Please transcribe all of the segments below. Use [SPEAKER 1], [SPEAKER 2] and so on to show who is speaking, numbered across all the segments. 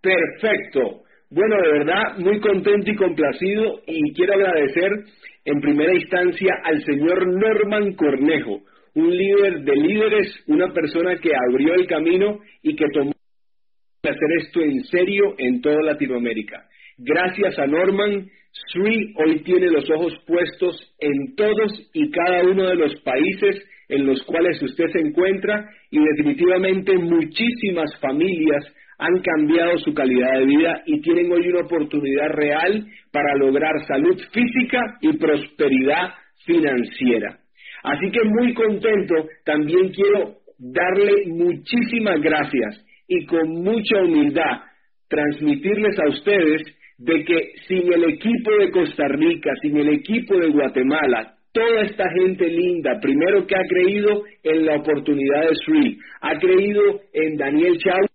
[SPEAKER 1] Perfecto. Bueno, de verdad, muy contento y complacido y quiero agradecer en primera instancia al señor Norman Cornejo, un líder de líderes, una persona que abrió el camino y que tomó hacer esto en serio en toda Latinoamérica. Gracias a Norman, Sri hoy tiene los ojos puestos en todos y cada uno de los países en los cuales usted se encuentra y definitivamente muchísimas familias han cambiado su calidad de vida y tienen hoy una oportunidad real para lograr salud física y prosperidad financiera. Así que muy contento, también quiero darle muchísimas gracias y con mucha humildad transmitirles a ustedes de que sin el equipo de Costa Rica, sin el equipo de Guatemala, toda esta gente linda, primero que ha creído en la oportunidad de Sri, ha creído en Daniel Chau,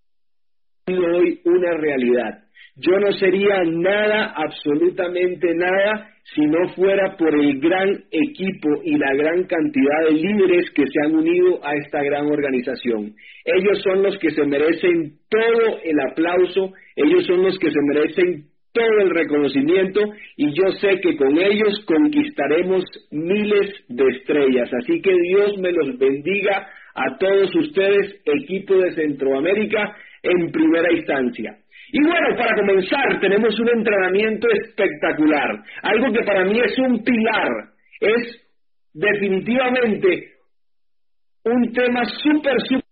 [SPEAKER 1] hoy una realidad. Yo no sería nada, absolutamente nada, si no fuera por el gran equipo y la gran cantidad de líderes que se han unido a esta gran organización. Ellos son los que se merecen todo el aplauso, ellos son los que se merecen todo el reconocimiento y yo sé que con ellos conquistaremos miles de estrellas. Así que Dios me los bendiga a todos ustedes, equipo de Centroamérica, en primera instancia. Y bueno, para comenzar, tenemos un entrenamiento espectacular, algo que para mí es un pilar, es definitivamente un tema súper, súper,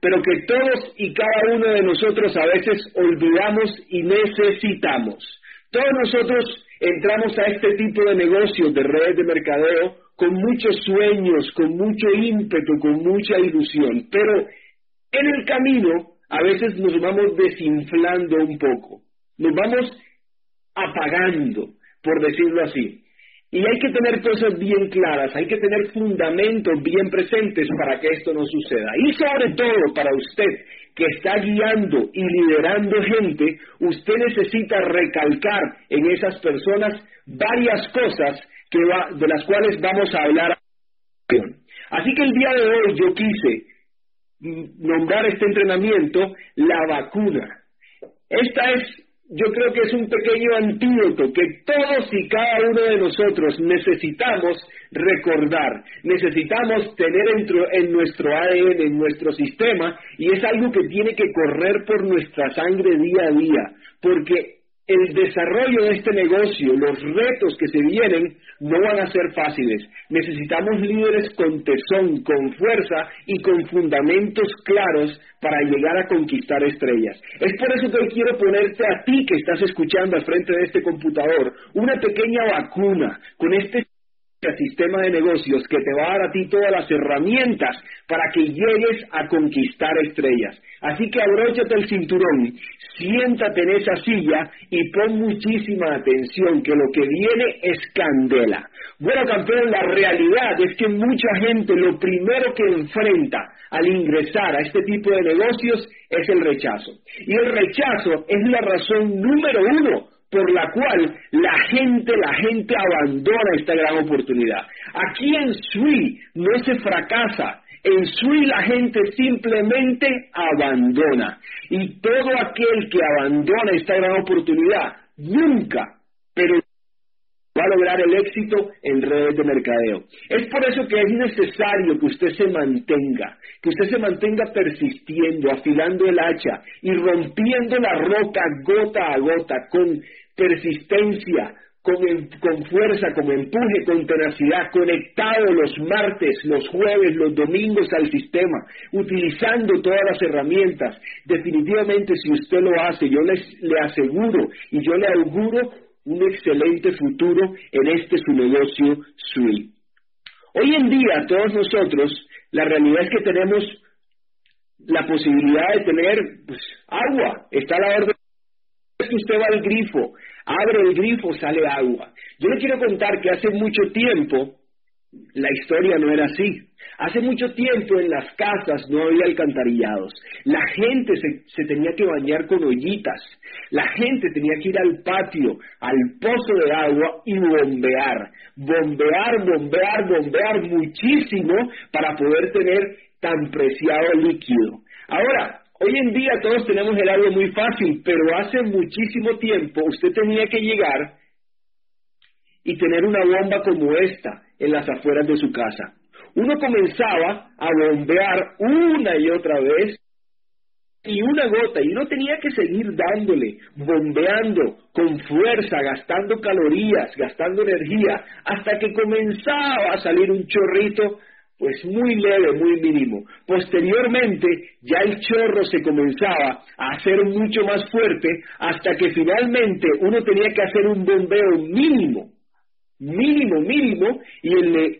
[SPEAKER 1] pero que todos y cada uno de nosotros a veces olvidamos y necesitamos. Todos nosotros entramos a este tipo de negocios, de redes de mercadeo, con muchos sueños, con mucho ímpetu, con mucha ilusión, pero en el camino a veces nos vamos desinflando un poco, nos vamos apagando, por decirlo así. Y hay que tener cosas bien claras, hay que tener fundamentos bien presentes para que esto no suceda. Y sobre todo para usted que está guiando y liderando gente, usted necesita recalcar en esas personas varias cosas que de las cuales vamos a hablar. Así que el día de hoy yo quise nombrar este entrenamiento la vacuna. Esta es, yo creo que es un pequeño antídoto que todos y cada uno de nosotros necesitamos recordar, necesitamos tener en nuestro ADN, en nuestro sistema, y es algo que tiene que correr por nuestra sangre día a día, porque el desarrollo de este negocio, los retos que se vienen, no van a ser fáciles. Necesitamos líderes con tesón, con fuerza y con fundamentos claros para llegar a conquistar estrellas. Es por eso que hoy quiero ponerte a ti que estás escuchando al frente de este computador una pequeña vacuna con este sistema de negocios que te va a dar a ti todas las herramientas para que llegues a conquistar estrellas. Así que abróchate el cinturón, siéntate en esa silla y pon muchísima atención que lo que viene es candela. Bueno, campeón, la realidad es que mucha gente lo primero que enfrenta al ingresar a este tipo de negocios es el rechazo. Y el rechazo es la razón número uno por la cual la gente, la gente abandona esta gran oportunidad. Aquí en Sui no se fracasa, en Sui la gente simplemente abandona. Y todo aquel que abandona esta gran oportunidad nunca, pero va a lograr el éxito en redes de mercadeo. Es por eso que es necesario que usted se mantenga, que usted se mantenga persistiendo, afilando el hacha y rompiendo la roca gota a gota con persistencia, con, con, fuerza, con empuje, con tenacidad, conectado los martes, los jueves, los domingos al sistema, utilizando todas las herramientas. Definitivamente, si usted lo hace, yo les, le aseguro y yo le auguro un excelente futuro en este su negocio SUI. Hoy en día, todos nosotros, la realidad es que tenemos la posibilidad de tener pues, agua. Está a la orden que usted va al grifo, abre el grifo, sale agua. Yo le quiero contar que hace mucho tiempo la historia no era así. Hace mucho tiempo en las casas no había alcantarillados. La gente se, tenía que bañar con ollitas. La gente tenía que ir al patio, al pozo de agua y bombear. Bombear, bombear, bombear muchísimo para poder tener tan preciado líquido. Ahora, hoy en día todos tenemos el agua muy fácil, pero hace muchísimo tiempo usted tenía que llegar y tener una bomba como esta en las afueras de su casa. Uno comenzaba a bombear una y otra vez y una gota, y uno tenía que seguir dándole, bombeando con fuerza, gastando calorías, gastando energía, hasta que comenzaba a salir un chorrito, pues muy leve, muy mínimo. Posteriormente, ya el chorro se comenzaba a hacer mucho más fuerte, hasta que finalmente uno tenía que hacer un bombeo mínimo mínimo, mínimo, y,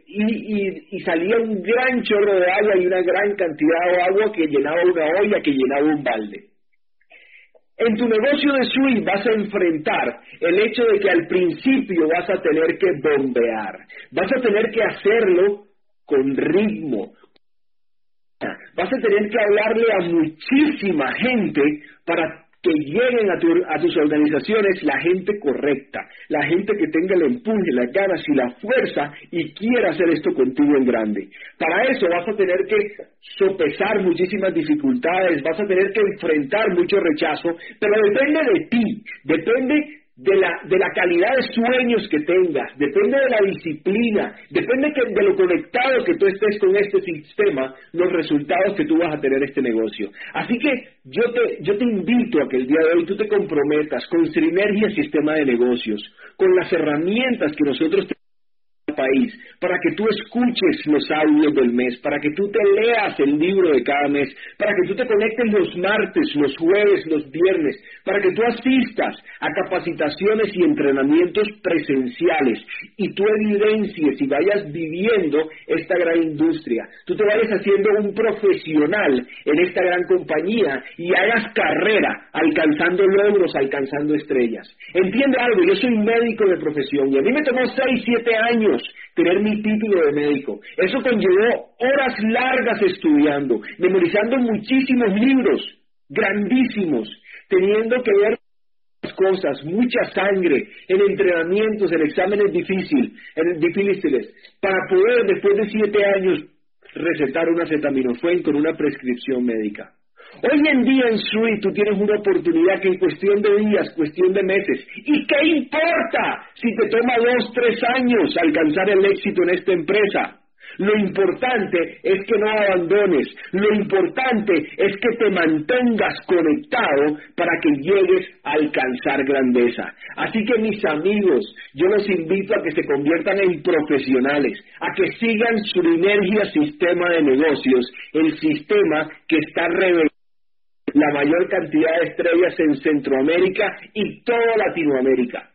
[SPEAKER 1] y, y, salía un gran chorro de agua y una gran cantidad de agua que llenaba una olla, que llenaba un balde. En tu negocio de swing vas a enfrentar el hecho de que al principio vas a tener que bombear, vas a tener que hacerlo con ritmo, vas a tener que hablarle a muchísima gente para que lleguen a, tus organizaciones la gente correcta, la gente que tenga el empuje, las ganas y la fuerza y quiera hacer esto contigo en grande. Para eso vas a tener que sopesar muchísimas dificultades, vas a tener que enfrentar mucho rechazo, pero depende de ti, depende de la, de la calidad de sueños que tengas, depende de la disciplina, depende de lo conectado que tú estés con este sistema, los resultados que tú vas a tener en este negocio. Así que yo te, yo te invito a que el día de hoy tú te comprometas con Sinergia Sistema de Negocios, con las herramientas que nosotros tenemos país, para que tú escuches los audios del mes, para que tú te leas el libro de cada mes, para que tú te conectes los martes, los jueves, los viernes, para que tú asistas a capacitaciones y entrenamientos presenciales y tú evidencies y vayas viviendo esta gran industria, tú te vayas haciendo un profesional en esta gran compañía y hagas carrera alcanzando logros, alcanzando estrellas. Entiende algo, yo soy médico de profesión y a mí me tomó 6, 7 años tener mi título de médico. Eso conllevó horas largas estudiando, memorizando muchísimos libros, grandísimos, teniendo que ver cosas, mucha sangre, en entrenamientos, en exámenes difíciles, en difíciles, para poder después de siete años recetar una acetaminofén con una prescripción médica. Hoy en día en SUI tú tienes una oportunidad que en cuestión de días, cuestión de meses. ¿Y qué importa si te toma dos, tres años alcanzar el éxito en esta empresa? Lo importante es que no abandones, lo importante es que te mantengas conectado para que llegues a alcanzar grandeza. Así que mis amigos, yo los invito a que se conviertan en profesionales, a que sigan su energía sistema de negocios, el sistema que está revelando la mayor cantidad de estrellas en Centroamérica y toda Latinoamérica.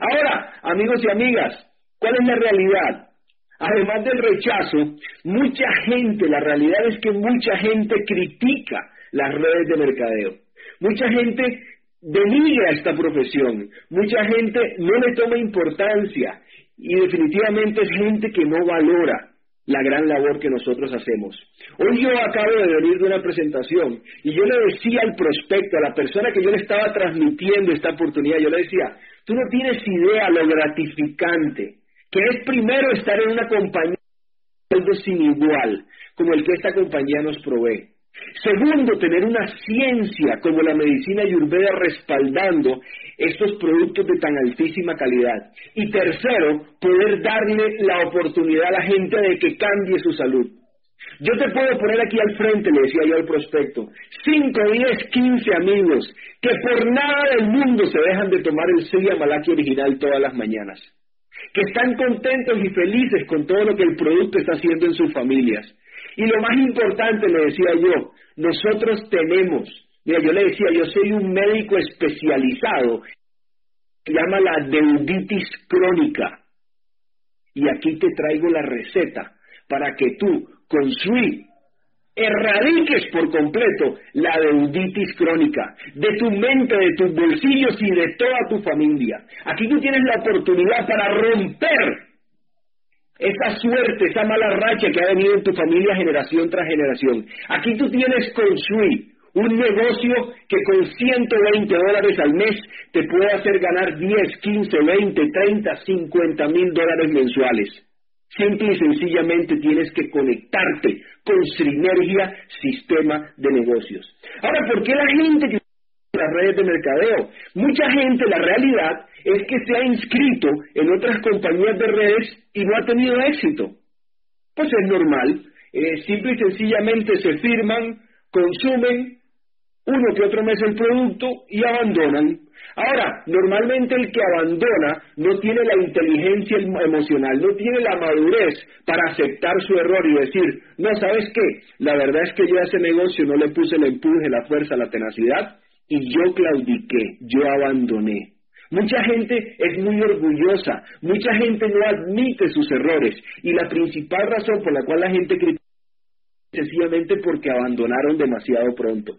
[SPEAKER 1] Ahora, amigos y amigas, ¿cuál es la realidad? Además del rechazo, mucha gente, la realidad es que mucha gente critica las redes de mercadeo. Mucha gente denigra esta profesión, mucha gente no le toma importancia y definitivamente es gente que no valora la gran labor que nosotros hacemos. Hoy yo acabo de venir de una presentación y yo le decía al prospecto, a la persona que yo le estaba transmitiendo esta oportunidad, yo le decía, tú no tienes idea lo gratificante que es primero estar en una compañía sin igual, como el que esta compañía nos provee. Segundo, tener una ciencia como la medicina ayurveda respaldando estos productos de tan altísima calidad. Y tercero, poder darle la oportunidad a la gente de que cambie su salud. Yo te puedo poner aquí al frente, le decía yo al prospecto, 5, 10, 15 amigos que por nada del mundo se dejan de tomar el Siria Malaki original todas las mañanas, que están contentos y felices con todo lo que el producto está haciendo en sus familias. Y lo más importante, le decía yo, nosotros tenemos, mira, yo le decía, yo soy un médico especializado, se llama la deuditis crónica. Y aquí te traigo la receta para que tú con SWI erradiques por completo la deuditis crónica de tu mente, de tus bolsillos y de toda tu familia. Aquí tú tienes la oportunidad para romper esa suerte, esa mala racha que ha venido en tu familia generación tras generación. Aquí tú tienes construir un negocio que con 120 dólares al mes te puede hacer ganar 10, 15, 20, 30, 50 mil dólares mensuales. Simple y sencillamente tienes que conectarte con Sinergia Sistema de Negocios. Ahora, ¿por qué la gente que las redes de mercadeo? Mucha gente, la realidad es que se ha inscrito en otras compañías de redes y no ha tenido éxito. Pues es normal. Eh, simple y sencillamente se firman, consumen uno que otro mes el producto y abandonan. Ahora, normalmente el que abandona no tiene la inteligencia emocional, no tiene la madurez para aceptar su error y decir, no, ¿sabes qué? La verdad es que yo a ese negocio no le puse el empuje, la fuerza, la tenacidad y yo claudiqué, yo abandoné. Mucha gente es muy orgullosa, mucha gente no admite sus errores y la principal razón por la cual la gente critica es sencillamente porque abandonaron demasiado pronto.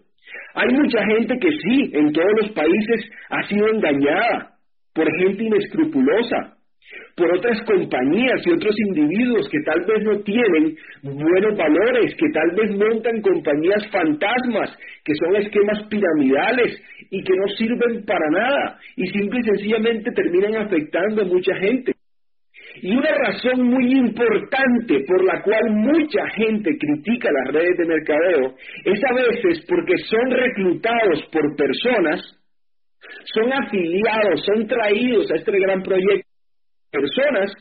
[SPEAKER 1] Hay mucha gente que sí, en todos los países ha sido engañada por gente inescrupulosa, por otras compañías y otros individuos que tal vez no tienen buenos valores, que tal vez montan compañías fantasmas, que son esquemas piramidales y que no sirven para nada y simple y sencillamente terminan afectando a mucha gente. Y una razón muy importante por la cual mucha gente critica las redes de mercadeo es a veces porque son reclutados por personas, son afiliados, son traídos a este gran proyecto, personas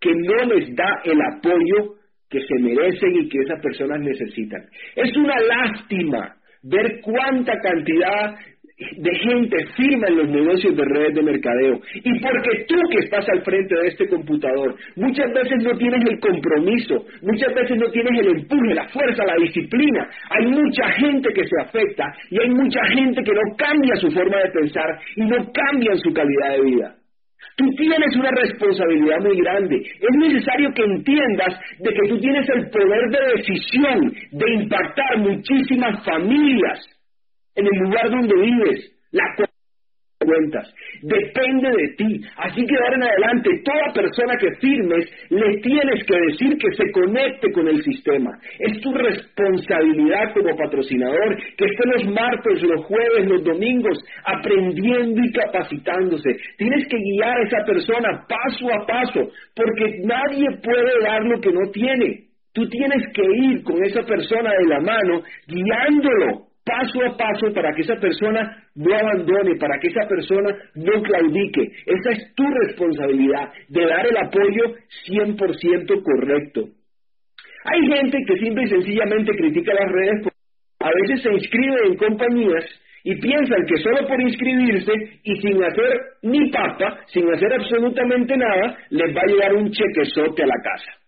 [SPEAKER 1] que no les da el apoyo que se merecen y que esas personas necesitan. Es una lástima ver cuánta cantidad de gente firma en los negocios de redes de mercadeo. Y porque tú que estás al frente de este computador, muchas veces no tienes el compromiso, muchas veces no tienes el empuje, la fuerza, la disciplina. Hay mucha gente que se afecta y hay mucha gente que no cambia su forma de pensar y no cambia su calidad de vida. Tú tienes una responsabilidad muy grande. Es necesario que entiendas de que tú tienes el poder de decisión de impactar muchísimas familias en el lugar donde vives, la Depende de ti. Así que de ahora en adelante, toda persona que firmes, le tienes que decir que se conecte con el sistema. Es tu responsabilidad como patrocinador que esté los martes, los jueves, los domingos, aprendiendo y capacitándose. Tienes que guiar a esa persona paso a paso, porque nadie puede dar lo que no tiene. Tú tienes que ir con esa persona de la mano, guiándolo paso a paso para que esa persona no abandone, para que esa persona no claudique. Esa es tu responsabilidad de dar el apoyo 100% correcto. Hay gente que simple y sencillamente critica las redes, a veces se inscribe en compañías y piensan que solo por inscribirse y sin hacer ni papa, sin hacer absolutamente nada, les va a llegar un chequezote a la casa.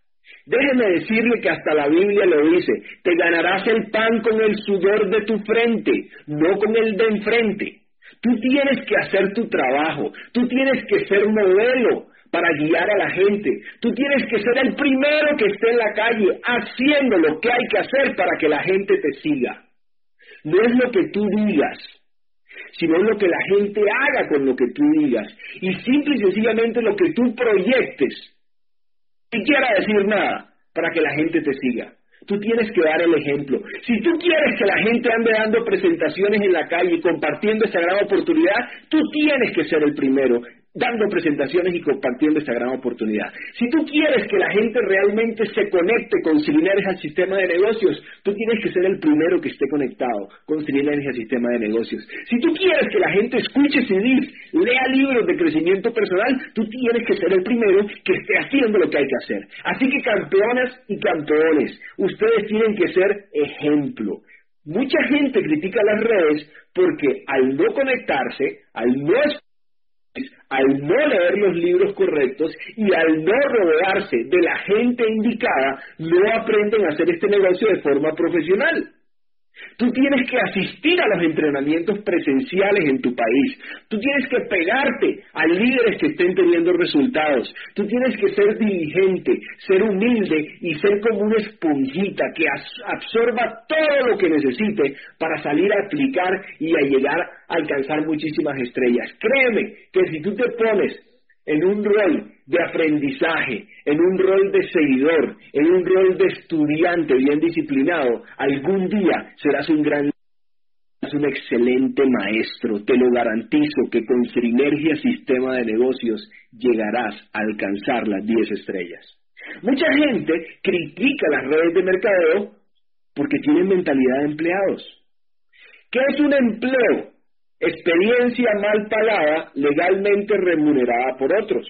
[SPEAKER 1] Déjeme decirle que hasta la Biblia lo dice, te ganarás el pan con el sudor de tu frente, no con el de enfrente. Tú tienes que hacer tu trabajo, tú tienes que ser modelo para guiar a la gente, tú tienes que ser el primero que esté en la calle haciendo lo que hay que hacer para que la gente te siga. No es lo que tú digas, sino lo que la gente haga con lo que tú digas. Y simple y sencillamente lo que tú proyectes ni quiera decir nada para que la gente te siga. Tú tienes que dar el ejemplo. Si tú quieres que la gente ande dando presentaciones en la calle y compartiendo esta gran oportunidad, tú tienes que ser el primero dando presentaciones y compartiendo esta gran oportunidad. Si tú quieres que la gente realmente se conecte con Silinergia al sistema de negocios, tú tienes que ser el primero que esté conectado con Silinergia al sistema de negocios. Si tú quieres que la gente escuche CDs, lea libros de crecimiento personal, tú tienes que ser el primero que esté haciendo lo que hay que hacer. Así que campeonas y campeones, ustedes tienen que ser ejemplo. Mucha gente critica las redes porque al no conectarse, al no al no leer los libros correctos y al no rodearse de la gente indicada, no aprenden a hacer este negocio de forma profesional. Tú tienes que asistir a los entrenamientos presenciales en tu país. Tú tienes que pegarte a líderes que estén teniendo resultados. Tú tienes que ser diligente, ser humilde y ser como una esponjita que absorba todo lo que necesite para salir a aplicar y a llegar a alcanzar muchísimas estrellas. Créeme que si tú te pones en un rol de aprendizaje, en un rol de seguidor, en un rol de estudiante bien disciplinado, algún día serás un gran un excelente maestro, te lo garantizo que con Sinergia Sistema de Negocios llegarás a alcanzar las 10 estrellas. Mucha gente critica las redes de mercadeo porque tienen mentalidad de empleados. ¿Qué es un empleo? Experiencia mal pagada legalmente remunerada por otros.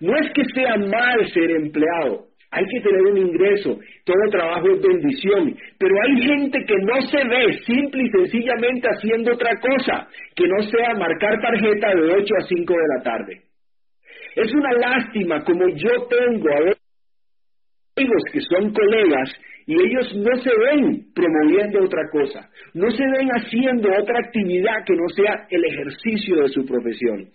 [SPEAKER 1] No es que sea mal ser empleado, hay que tener un ingreso, todo trabajo es bendición, pero hay gente que no se ve simple y sencillamente haciendo otra cosa, que no sea marcar tarjeta de 8 a 5 de la tarde. Es una lástima como yo tengo a amigos que son colegas y ellos no se ven promoviendo otra cosa, no se ven haciendo otra actividad que no sea el ejercicio de su profesión.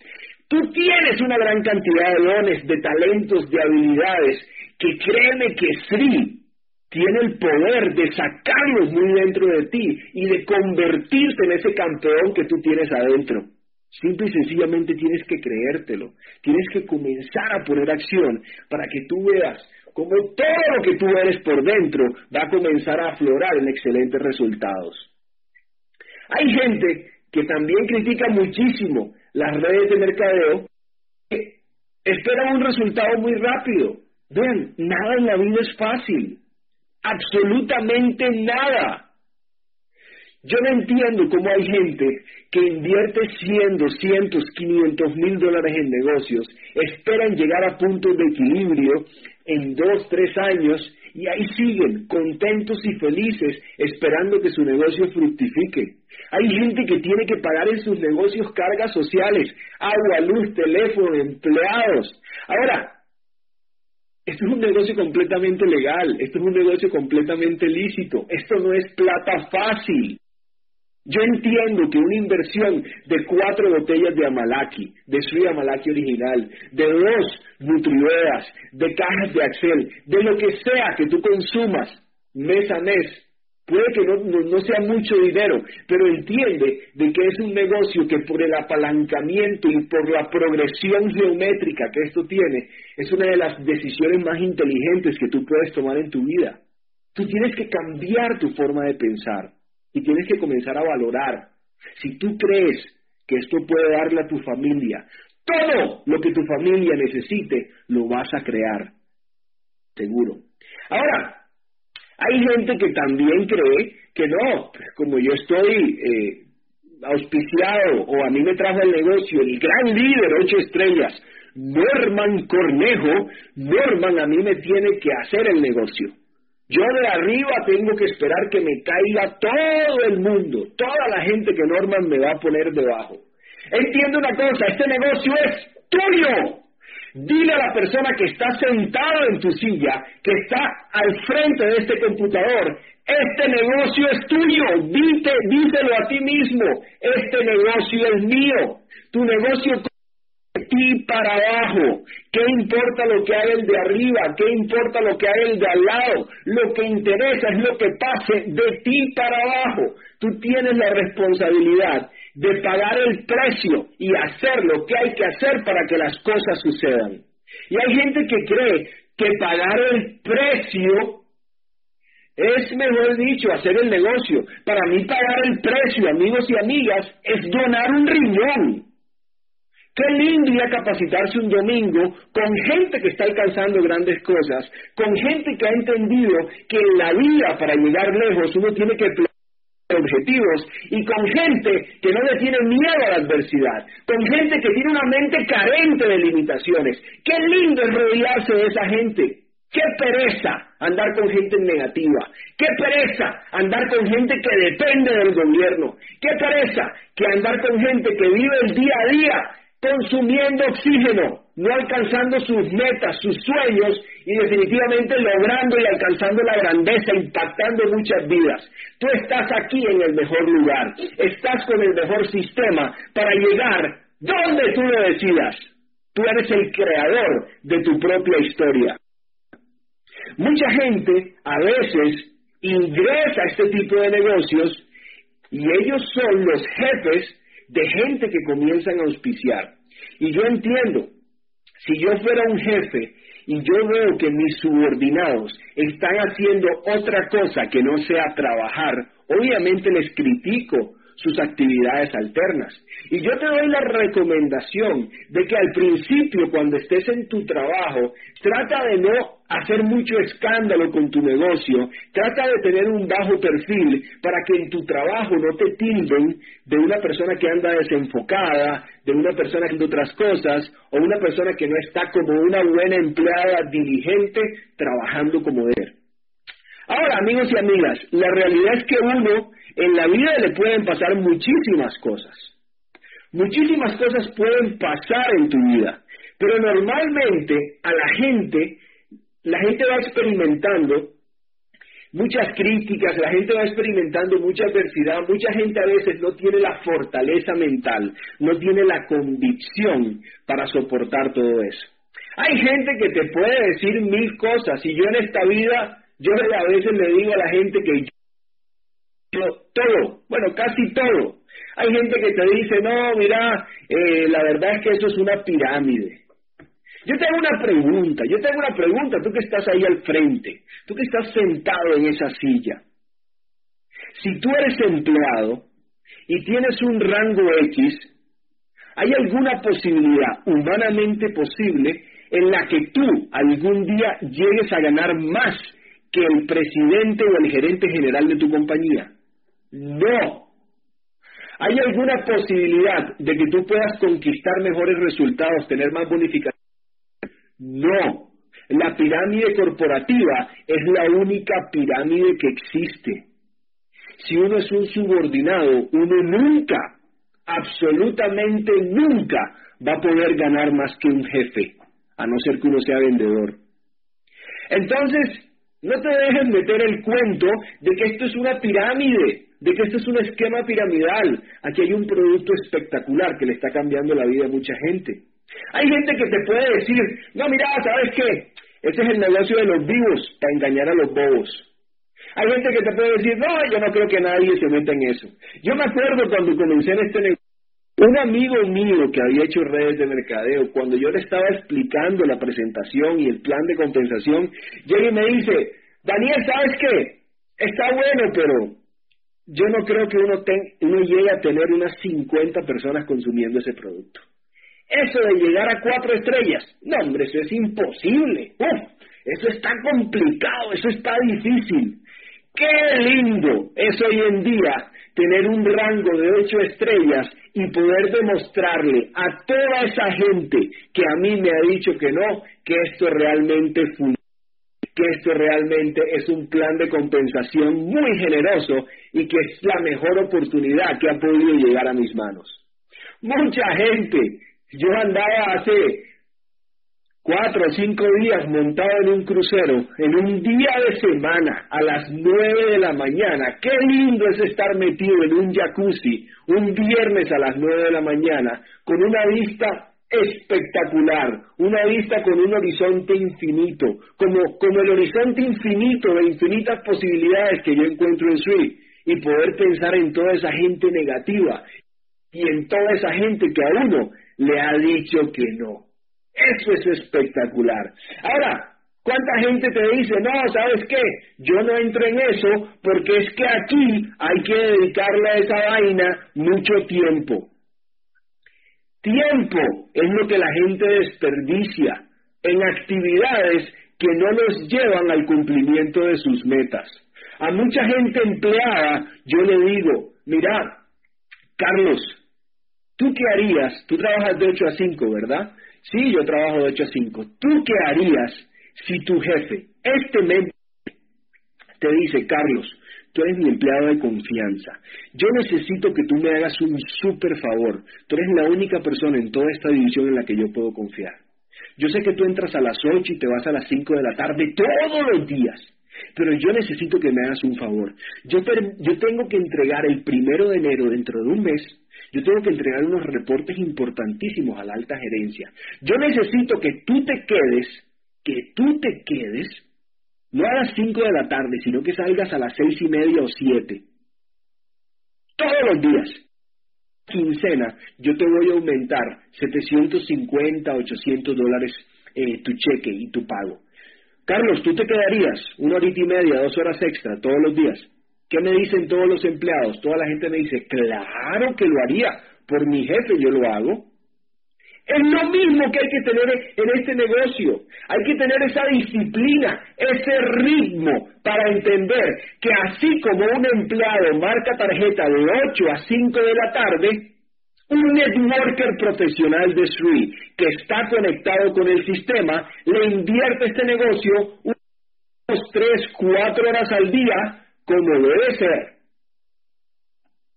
[SPEAKER 1] Tú tienes una gran cantidad de dones, de talentos, de habilidades, que créeme que sí, tiene el poder de sacarlos muy dentro de ti y de convertirte en ese campeón que tú tienes adentro. Simple y sencillamente tienes que creértelo, tienes que comenzar a poner acción para que tú veas como todo lo que tú eres por dentro va a comenzar a aflorar en excelentes resultados. Hay gente que también critica muchísimo las redes de mercadeo que esperan un resultado muy rápido. Vean, nada en la vida es fácil, absolutamente nada. Yo no entiendo cómo hay gente que invierte 100, 200, 500 mil dólares en negocios, esperan llegar a puntos de equilibrio en dos, tres años y ahí siguen contentos y felices esperando que su negocio fructifique. Hay gente que tiene que pagar en sus negocios cargas sociales, agua, luz, teléfono, empleados. Ahora, esto es un negocio completamente legal, esto es un negocio completamente lícito, esto no es plata fácil. Yo entiendo que una inversión de cuatro botellas de Amalaki, de Sri Amalaki original, de dos Nutriveas, de cajas de Axel, de lo que sea que tú consumas mes a mes, puede que no, sea mucho dinero, pero entiende de que es un negocio que por el apalancamiento y por la progresión geométrica que esto tiene, es una de las decisiones más inteligentes que tú puedes tomar en tu vida. Tú tienes que cambiar tu forma de pensar y tienes que comenzar a valorar. Si tú crees que esto puede darle a tu familia todo lo que tu familia necesite, lo vas a crear. Seguro. Ahora, hay gente que también cree que no, pues, como yo estoy eh, auspiciado o a mí me trajo el negocio el gran líder, ocho estrellas, Norman Cornejo, Norman a mí me tiene que hacer el negocio. Yo de arriba tengo que esperar que me caiga todo el mundo, toda la gente que Norman me va a poner debajo. Entiende una cosa, este negocio es tuyo. Dile a la persona que está sentado en tu silla, que está al frente de este computador, este negocio es tuyo, Dite, díselo a ti mismo, este negocio es mío, tu negocio ti para abajo. ¿Qué importa lo que hay el de arriba? ¿Qué importa lo que hay el de al lado? Lo que interesa es lo que pase de ti para abajo. Tú tienes la responsabilidad de pagar el precio y hacer lo que hay que hacer para que las cosas sucedan. Y hay gente que cree que pagar el precio es, mejor dicho, hacer el negocio. Para mí pagar el precio, amigos y amigas, es donar un riñón. Qué lindo ir a capacitarse un domingo con gente que está alcanzando grandes cosas, con gente que ha entendido que en la vida para llegar lejos uno tiene que objetivos y con gente que no le tiene miedo a la adversidad, con gente que tiene una mente carente de limitaciones. Qué lindo es rodearse de esa gente. Qué pereza andar con gente negativa. Qué pereza andar con gente que depende del gobierno. Qué pereza que andar con gente que vive el día a día consumiendo oxígeno, no alcanzando sus metas, sus sueños y definitivamente logrando y alcanzando la grandeza, impactando muchas vidas. Tú estás aquí en el mejor lugar, estás con el mejor sistema para llegar donde tú lo decidas. Tú eres el creador de tu propia historia. Mucha gente a veces ingresa a este tipo de negocios y ellos son los jefes de gente que comienzan a auspiciar. Y yo entiendo, si yo fuera un jefe y yo veo que mis subordinados están haciendo otra cosa que no sea trabajar, obviamente les critico sus actividades alternas. Y yo te doy la recomendación de que al principio, cuando estés en tu trabajo, trata de no hacer mucho escándalo con tu negocio, trata de tener un bajo perfil para que en tu trabajo no te tilden de una persona que anda desenfocada, de una persona que hace otras cosas, o una persona que no está como una buena empleada diligente trabajando como debe. Ahora, amigos y amigas, la realidad es que uno en la vida le pueden pasar muchísimas cosas. Muchísimas cosas pueden pasar en tu vida, pero normalmente a la gente, la gente va experimentando muchas críticas, la gente va experimentando mucha adversidad, mucha gente a veces no tiene la fortaleza mental, no tiene la convicción para soportar todo eso. Hay gente que te puede decir mil cosas y yo en esta vida, yo a veces le digo a la gente que yo, todo, bueno, casi todo, hay gente que te dice, no, mira, eh, la verdad es que eso es una pirámide. Yo te hago una pregunta, yo te hago una pregunta, tú que estás ahí al frente, tú que estás sentado en esa silla. Si tú eres empleado y tienes un rango X, ¿hay alguna posibilidad humanamente posible en la que tú algún día llegues a ganar más que el presidente o el gerente general de tu compañía? No. ¿Hay alguna posibilidad de que tú puedas conquistar mejores resultados, tener más bonificación? No. La pirámide corporativa es la única pirámide que existe. Si uno es un subordinado, uno nunca, absolutamente nunca, va a poder ganar más que un jefe, a no ser que uno sea vendedor. Entonces, no te dejes meter el cuento de que esto es una pirámide de que esto es un esquema piramidal. Aquí hay un producto espectacular que le está cambiando la vida a mucha gente. Hay gente que te puede decir, no, mira, ¿sabes qué? Ese es el negocio de los vivos para engañar a los bobos. Hay gente que te puede decir, no, yo no creo que nadie se meta en eso. Yo me acuerdo cuando comencé en este negocio, un amigo mío que había hecho redes de mercadeo, cuando yo le estaba explicando la presentación y el plan de compensación, llega y me dice, Daniel, ¿sabes qué? Está bueno, pero yo no creo que uno, uno llegue a tener unas 50 personas consumiendo ese producto. Eso de llegar a cuatro estrellas, no hombre, eso es imposible. Uf, eso está complicado, eso está difícil. Qué lindo es hoy en día tener un rango de ocho estrellas y poder demostrarle a toda esa gente que a mí me ha dicho que no, que esto realmente funciona que esto realmente es un plan de compensación muy generoso y que es la mejor oportunidad que ha podido llegar a mis manos. Mucha gente, yo andaba hace cuatro o cinco días montado en un crucero, en un día de semana, a las nueve de la mañana. Qué lindo es estar metido en un jacuzzi un viernes a las nueve de la mañana, con una vista espectacular, una vista con un horizonte infinito, como, como el horizonte infinito de infinitas posibilidades que yo encuentro en Sui, y poder pensar en toda esa gente negativa y en toda esa gente que a uno le ha dicho que no. Eso es espectacular. Ahora, ¿cuánta gente te dice, no, sabes qué? Yo no entro en eso porque es que aquí hay que dedicarle a esa vaina mucho tiempo. Tiempo es lo que la gente desperdicia en actividades que no los llevan al cumplimiento de sus metas. A mucha gente empleada yo le digo, mira, Carlos, ¿tú qué harías? Tú trabajas de 8 a 5, ¿verdad? Sí, yo trabajo de 8 a 5. ¿Tú qué harías si tu jefe, este mes, te dice, Carlos, tú eres mi empleado de confianza. Yo necesito que tú me hagas un súper favor. Tú eres la única persona en toda esta división en la que yo puedo confiar. Yo sé que tú entras a las 8 y te vas a las 5 de la tarde todos los días, pero yo necesito que me hagas un favor. Yo, yo tengo que entregar el primero de enero, dentro de un mes, yo tengo que entregar unos reportes importantísimos a la alta gerencia. Yo necesito que tú te quedes, que tú te quedes, no a las 5 de la tarde, sino que salgas a las seis y media o siete. Todos los días quincena yo te voy a aumentar 750, 800 dólares eh, tu cheque y tu pago. Carlos, ¿tú te quedarías una horita y media, dos horas extra todos los días? ¿Qué me dicen todos los empleados? Toda la gente me dice, claro que lo haría, por mi jefe yo lo hago. Es lo mismo que hay que tener en este negocio. Hay que tener esa disciplina, ese ritmo para entender que así como un empleado marca tarjeta de 8 a 5 de la tarde, un networker profesional de SRI que está conectado con el sistema le invierte este negocio unos 3, 4 horas al día como debe ser.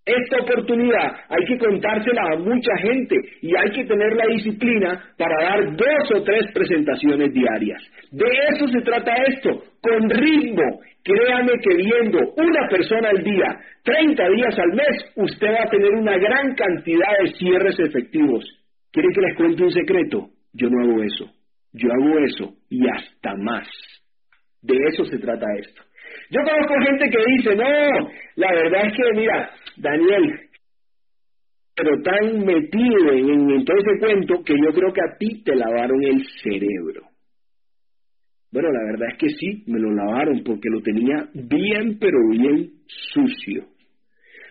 [SPEAKER 1] Esta oportunidad hay que contársela a mucha gente y hay que tener la disciplina para dar dos o tres presentaciones diarias. De eso se trata esto, con ritmo. Créame que viendo una persona al día, 30 días al mes, usted va a tener una gran cantidad de cierres efectivos. ¿Quiere que les cuente un secreto? Yo no hago eso. Yo hago eso y hasta más. De eso se trata esto. Yo conozco gente que dice, no, la verdad es que, mira, Daniel, pero tan metido en, todo ese cuento que yo creo que a ti te lavaron el cerebro. Bueno, la verdad es que sí, me lo lavaron porque lo tenía bien, pero bien sucio.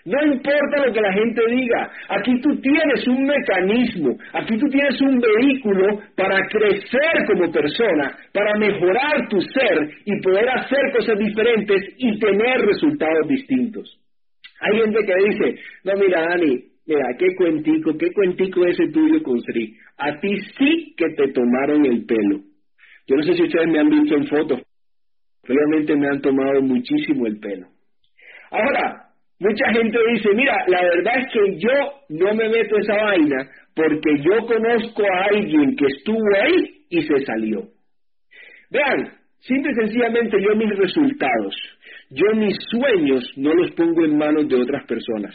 [SPEAKER 1] No importa lo que la gente diga, aquí tú tienes un mecanismo, aquí tú tienes un vehículo para crecer como persona, para mejorar tu ser y poder hacer cosas diferentes y tener resultados distintos. Hay gente que dice, no, mira, Dani, mira, qué cuentico, qué cuentico ese tuyo con Sri. A ti sí que te tomaron el pelo. Yo no sé si ustedes me han visto en fotos, realmente me han tomado muchísimo el pelo. Ahora, mucha gente dice, mira, la verdad es que yo no me meto esa vaina porque yo conozco a alguien que estuvo ahí y se salió. Vean, simple y sencillamente yo mis resultados, yo mis sueños no los pongo en manos de otras personas.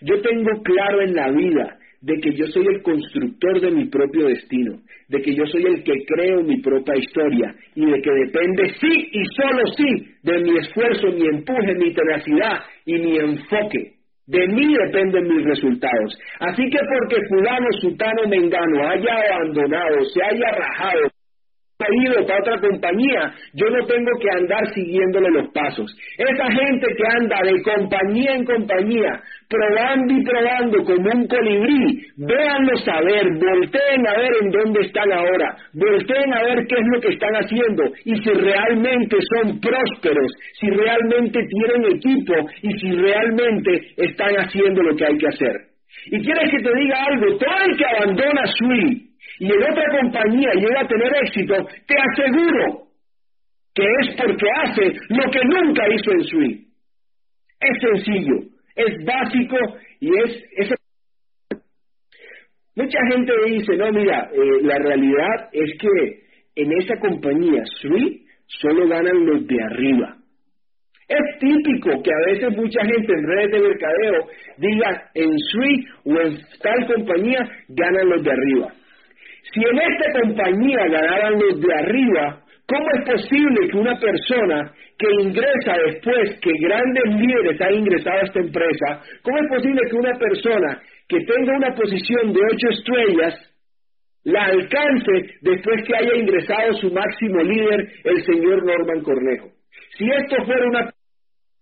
[SPEAKER 1] Yo tengo claro en la vida de que yo soy el constructor de mi propio destino, de que yo soy el que creo mi propia historia y de que depende sí y solo sí de mi esfuerzo, mi empuje, mi tenacidad y mi enfoque. De mí dependen mis resultados. Así que porque fulano, sutano, mengano haya abandonado, se haya rajado, ido para otra compañía, yo no tengo que andar siguiéndole los pasos. Esa gente que anda de compañía en compañía, probando y probando como un colibrí, véanlo saber, volteen a ver en dónde están ahora, volteen a ver qué es lo que están haciendo y si realmente son prósperos, si realmente tienen equipo y si realmente están haciendo lo que hay que hacer. Y quieres que te diga algo, todo el que abandona Sui y en otra compañía llega a tener éxito, te aseguro que es porque hace lo que nunca hizo en Sui. Es sencillo, es básico y es... es... Mucha gente dice, no, mira, eh, la realidad es que en esa compañía Sui solo ganan los de arriba. Es típico que a veces mucha gente en redes de mercadeo diga en Sui o en tal compañía ganan los de arriba. Si en esta compañía ganaran los de arriba, ¿cómo es posible que una persona que ingresa después que grandes líderes han ingresado a esta empresa, cómo es posible que una persona que tenga una posición de ocho estrellas la alcance después que haya ingresado su máximo líder, el señor Norman Cornejo? Si esto fuera una